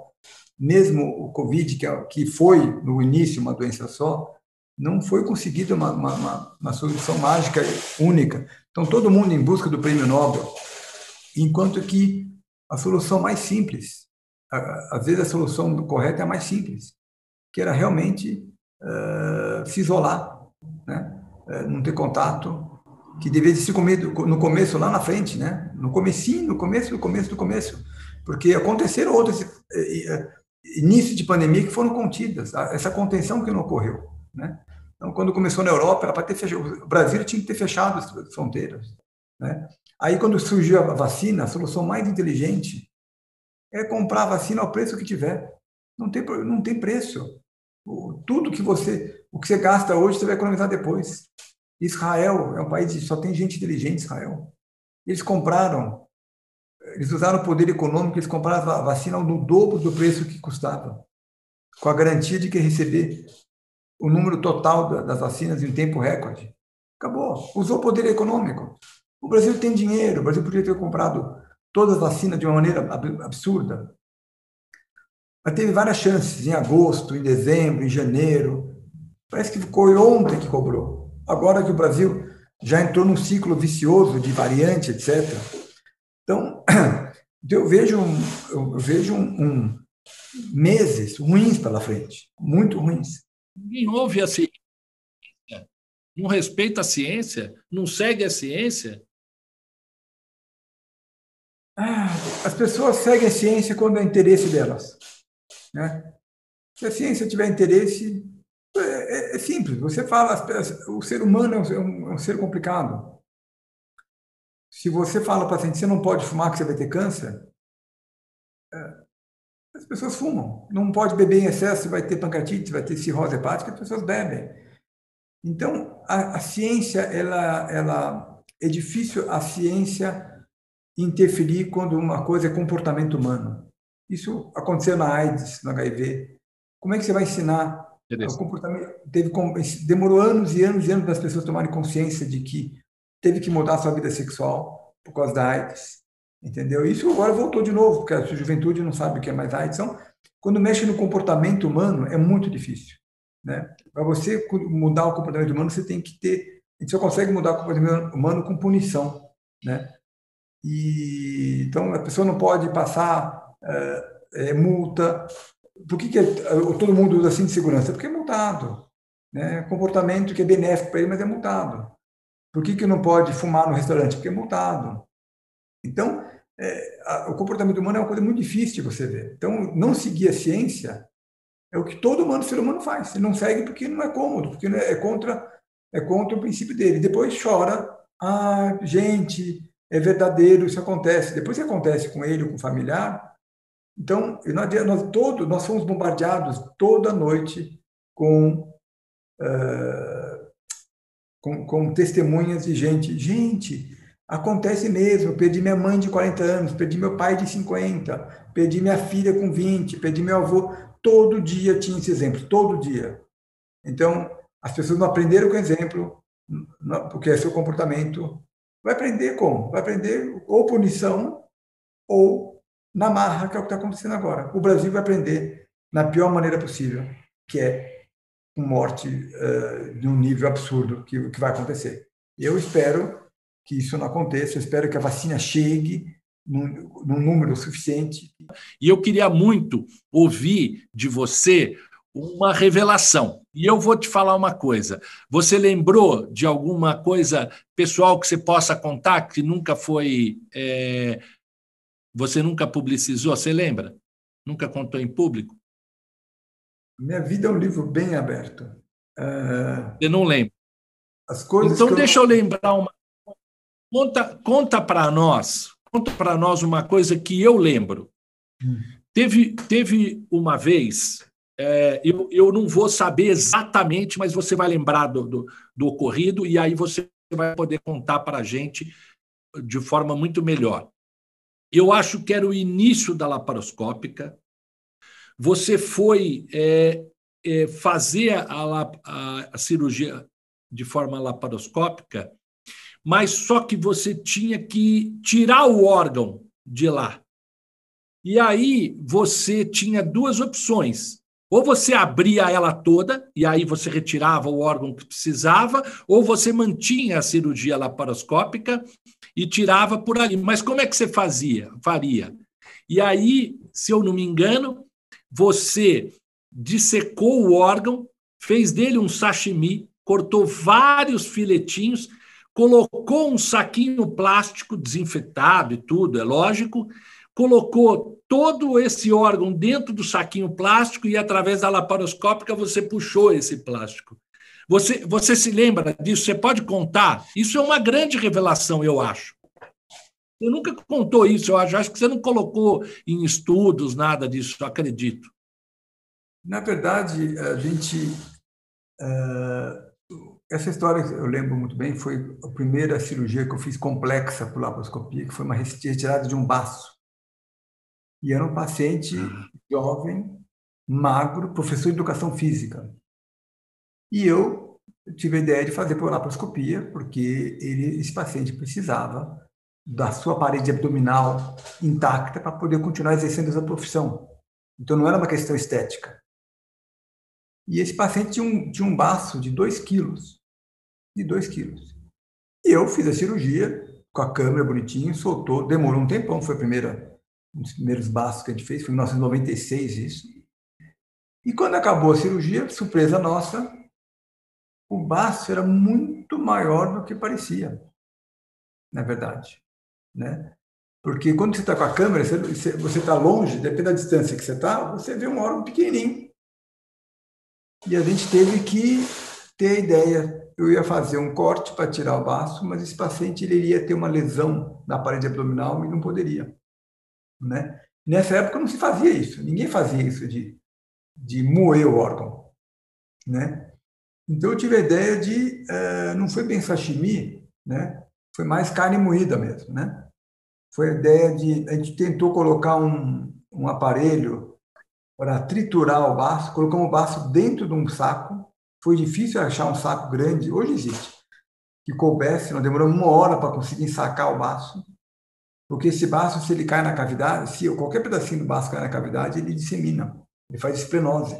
Mesmo o Covid, que, é, foi no início uma doença só, não foi conseguida uma, uma, uma, solução mágica única. Então, todo mundo em busca do prêmio Nobel, enquanto que a solução mais simples, às vezes a solução correta é a mais simples, que era realmente uh, se isolar, né? Uh, não ter contato, que deveria ser no começo, lá na frente, né? no comecinho, no começo, no começo, no começo, porque aconteceram outros uh, inícios de pandemia que foram contidas, essa contenção que não ocorreu. Né? Então, quando começou na Europa, era para ter fechado, o Brasil tinha que ter fechado as fronteiras. Né? Aí, quando surgiu a vacina, a solução mais inteligente é comprar a vacina ao preço que tiver. Não tem, não tem preço. Tudo que você, o que você gasta hoje, você vai economizar depois. Israel é um país que só tem gente inteligente, Israel. Eles compraram, eles usaram o poder econômico, eles compraram a vacina no dobro do preço que custava, com a garantia de que receber o número total das vacinas em tempo recorde. Acabou. Usou o poder econômico. O Brasil tem dinheiro, o Brasil podia ter comprado todas as vacinas de uma maneira absurda. Mas teve várias chances, em agosto, em dezembro, em janeiro. Parece que foi ontem que cobrou. Agora que o Brasil já entrou num ciclo vicioso de variante, etc. Então, eu vejo, eu vejo um, um meses ruins pela frente, muito ruins. Ninguém ouve a ciência, não respeita a ciência, não segue a ciência. Ah, as pessoas seguem a ciência quando é interesse delas. Né? Se a ciência tiver interesse, é, é, é simples. Você fala, o ser humano é um, é um ser complicado. Se você fala para a paciente, você não pode fumar que você vai ter câncer, é, as pessoas fumam. Não pode beber em excesso, vai ter pancreatite, vai ter cirrose hepática, as pessoas bebem. Então, a, a ciência, ela, ela é difícil a ciência interferir quando uma coisa é comportamento humano. Isso aconteceu na AIDS, no HIV. Como é que você vai ensinar o? Teve, demorou anos e anos e anos para as pessoas tomarem consciência de que teve que mudar sua vida sexual por causa da AIDS entendeu? Isso agora voltou de novo, porque a juventude não sabe o que é mais AIDS. Então, quando mexe no comportamento humano, é muito difícil. Né? Para você mudar o comportamento humano, você tem que ter. A gente só consegue mudar o comportamento humano com punição. Né? E, então, a pessoa não pode passar é, multa. Por que, que todo mundo usa assim de segurança? Porque é multado. Né? Comportamento que é benéfico para ele, mas é multado. Por que, que não pode fumar no restaurante? Porque é multado. Então, é, a, o comportamento humano é uma coisa muito difícil de você ver. Então, não seguir a ciência é o que todo humano, ser humano faz. Ele não segue porque não é cômodo, porque é, é contra, é contra o princípio dele. Depois chora, ah, gente, é verdadeiro, isso acontece. Depois que acontece com ele ou com o familiar, então, nós, todo, nós fomos bombardeados toda noite com, uh, com, com testemunhas de gente. Gente, Acontece mesmo, perdi minha mãe de 40 anos, perdi meu pai de 50, perdi minha filha com 20, perdi meu avô. Todo dia tinha esse exemplo, todo dia. Então, as pessoas não aprenderam com exemplo, porque é seu comportamento. Vai aprender como? Vai aprender ou punição ou na marra, que é o que está acontecendo agora. O Brasil vai aprender na pior maneira possível, que é com morte uh, de um nível absurdo que, que vai acontecer. Eu espero que isso não aconteça. Eu espero que a vacina chegue num, num número suficiente. E eu queria muito ouvir de você uma revelação. E eu vou te falar uma coisa. Você lembrou de alguma coisa pessoal que você possa contar que nunca foi. É... Você nunca publicizou? Você lembra? Nunca contou em público? Minha vida é um livro bem aberto. Uh... Você não lembra? As coisas então, deixa eu... eu lembrar uma Conta, conta para nós, conta para nós uma coisa que eu lembro. Hum. Teve, teve uma vez é, eu, eu não vou saber exatamente, mas você vai lembrar do, do, do ocorrido e aí você vai poder contar para a gente de forma muito melhor. Eu acho que era o início da laparoscópica. Você foi é, é, fazer a, a, a cirurgia de forma laparoscópica, mas só que você tinha que tirar o órgão de lá. E aí você tinha duas opções. Ou você abria ela toda, e aí você retirava o órgão que precisava, ou você mantinha a cirurgia laparoscópica e tirava por ali. Mas como é que você fazia? Faria. E aí, se eu não me engano, você dissecou o órgão, fez dele um sashimi, cortou vários filetinhos, colocou um saquinho plástico desinfetado e tudo, é lógico, colocou todo esse órgão dentro do saquinho plástico e, através da laparoscópica, você puxou esse plástico. Você, você se lembra disso? Você pode contar? Isso é uma grande revelação, eu acho. Você nunca contou isso, eu acho. Acho que você não colocou em estudos nada disso, acredito. Na verdade, a gente. Uh, essa história, eu lembro muito bem, foi a primeira cirurgia que eu fiz complexa por laparoscopia, que foi uma retirada de um baço. E era um paciente jovem, magro, professor de educação física. E eu tive a ideia de fazer por laparoscopia, porque ele, esse paciente precisava da sua parede abdominal intacta para poder continuar exercendo essa profissão. Então não era uma questão estética. E esse paciente tinha um, tinha um baço de 2 quilos. De 2 quilos. E eu fiz a cirurgia com a câmera bonitinho, soltou, demorou um tempão, foi a primeira um dos primeiros baços que a gente fez, foi em 1996 isso. E quando acabou a cirurgia, surpresa nossa, o baço era muito maior do que parecia, na verdade. Né? Porque quando você está com a câmera, você está longe, depende da distância que você está, você vê um órgão pequenininho. E a gente teve que ter a ideia. Eu ia fazer um corte para tirar o baço, mas esse paciente ele iria ter uma lesão na parede abdominal e não poderia. Né? Nessa época não se fazia isso, ninguém fazia isso de, de moer o órgão. Né? Então eu tive a ideia de, uh, não foi bem sashimi, né? foi mais carne moída mesmo. Né? Foi a ideia de, a gente tentou colocar um, um aparelho para triturar o baço, colocamos o baço dentro de um saco, foi difícil achar um saco grande, hoje existe, que coubesse, nós demoramos uma hora para conseguir sacar o baço, porque esse baço, se ele cai na cavidade, se qualquer pedacinho do baço cai na cavidade, ele dissemina, ele faz esplenose.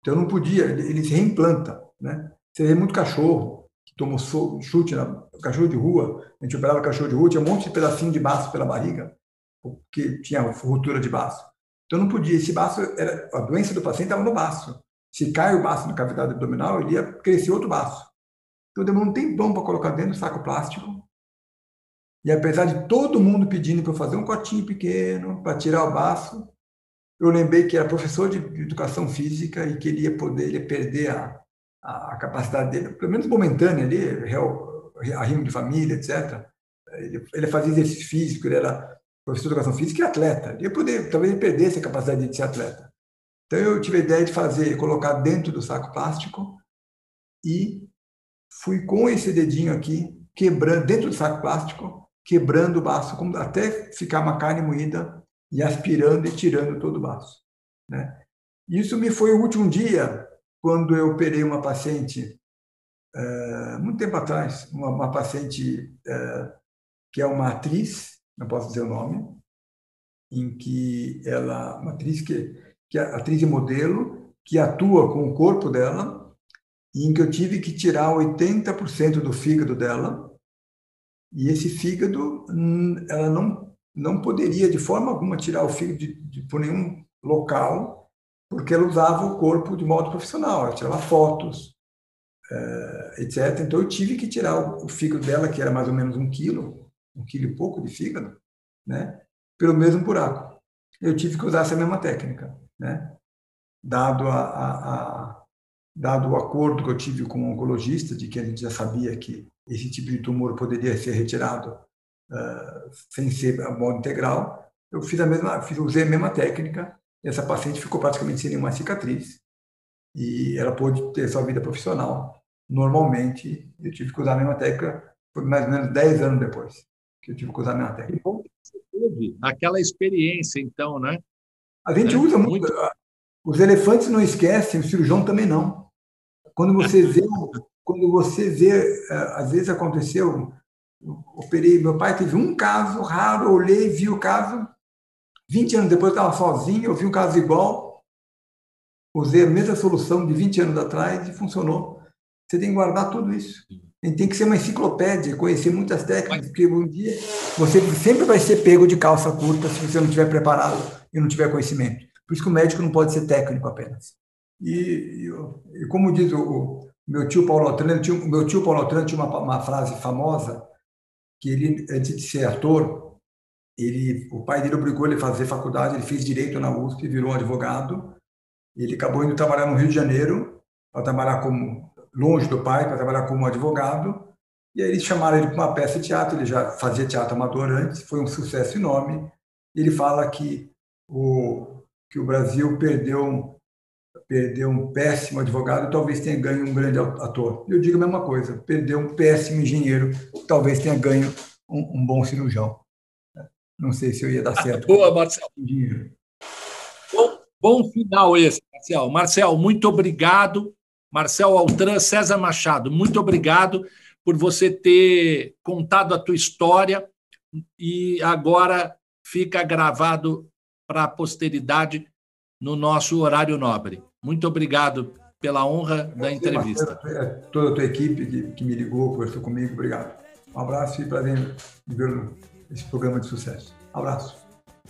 Então não podia, ele, ele se reimplanta. Né? Você vê muito cachorro que tomou chute, na, cachorro de rua, a gente operava cachorro de rua, tinha um monte de pedacinho de baço pela barriga, porque tinha ruptura de baço. Então não podia, esse baço, era, a doença do paciente estava no baço. Se cai o baço na cavidade abdominal, ele ia crescer outro baço. Então demorou um tempão para colocar dentro do saco plástico, e apesar de todo mundo pedindo para eu fazer um cotinho pequeno, para tirar o baço, eu lembrei que era professor de educação física e que ele ia poder ele ia perder a, a, capacidade dele, pelo menos momentânea ali, arrimo de família, etc. Ele, ele fazia exercício físico, ele era professor de educação física e atleta. Ele poder, talvez ele perdesse a capacidade de ser atleta. Então eu tive a ideia de fazer, colocar dentro do saco plástico e fui com esse dedinho aqui, quebrando dentro do saco plástico, quebrando o baço, até ficar uma carne moída e aspirando e tirando todo o baço. Né? Isso me foi o último dia, quando eu operei uma paciente, é, muito tempo atrás, uma, paciente é, que é uma atriz, não posso dizer o nome, em que ela, uma atriz que, que atriz e modelo, que atua com o corpo dela, em que eu tive que tirar 80% do fígado dela, e esse fígado, hum, ela não, não poderia de forma alguma tirar o fígado de, de, por nenhum local, porque ela usava o corpo de modo profissional, ela tirava fotos, é, etc. Então eu tive que tirar o, fígado dela, que era mais ou menos um quilo, um quilo e pouco de fígado, né, pelo mesmo buraco. Eu tive que usar essa mesma técnica, né, dado a, a, a dado o acordo que eu tive com o oncologista, de que a gente já sabia que esse tipo de tumor poderia ser retirado uh, sem ser a modo integral, eu fiz a mesma, fiz, usei a mesma técnica. Essa paciente ficou praticamente sem nenhuma cicatriz, e ela pôde ter sua vida profissional. Normalmente, eu tive que usar a mesma técnica, foi mais ou menos 10 anos depois que eu tive que usar a mesma técnica. Você teve aquela experiência, então, né? A gente é, usa muito. muito. Os elefantes não esquecem, o cirurgião também não. Quando você vê, quando você vê, é, às vezes aconteceu, operei, meu pai teve um caso raro, olhei, vi o caso, 20 anos depois eu estava sozinho, eu vi um caso igual, usei a mesma solução de 20 anos atrás e funcionou. Você tem que guardar tudo isso. Tem que ser uma enciclopédia, conhecer muitas técnicas, porque um dia você sempre vai ser pego de calça curta se você não estiver preparado e não tiver conhecimento. Por isso que o médico não pode ser técnico apenas. E, e, como diz o, meu tio Paulo o meu tio Paulo Otran tinha uma, uma frase famosa que ele, antes de ser ator, ele, o pai dele obrigou ele a fazer faculdade, ele fez direito na USP, virou um advogado, ele acabou indo trabalhar no Rio de Janeiro, para trabalhar como longe do pai, para trabalhar como advogado, e aí eles chamaram ele para uma peça de teatro, ele já fazia teatro amador antes, foi um sucesso enorme. Ele fala que o, que o Brasil perdeu, perdeu um péssimo advogado talvez tenha ganho um grande ator. Eu digo a mesma coisa, perdeu um péssimo engenheiro, talvez tenha ganho um, um bom cirurgião. Não sei se eu ia dar certo. Boa, Marcelo. Bom, bom final esse, Marcel. Marcel, muito obrigado. Marcel Altran, César Machado, muito obrigado por você ter contado a tua história e agora fica gravado para a posteridade no nosso horário nobre. Muito obrigado pela honra da entrevista. Toda a tua equipe que, me ligou, conversou comigo, obrigado. Um abraço e prazer em ver esse programa de sucesso. Abraço.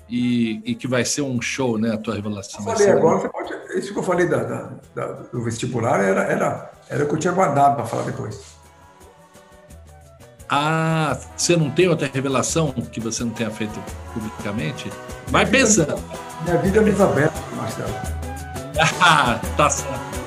E, e, que vai ser um show, né? A tua revelação. Eu falei agora, você pode. Isso que eu falei da, da, da, do vestibular era, era, era o que eu tinha guardado para falar depois. Ah, você não tem outra revelação que você não tenha feito publicamente? Vai minha pensando. Vida, minha vida é aberto, Marcelo. ah, tá certo.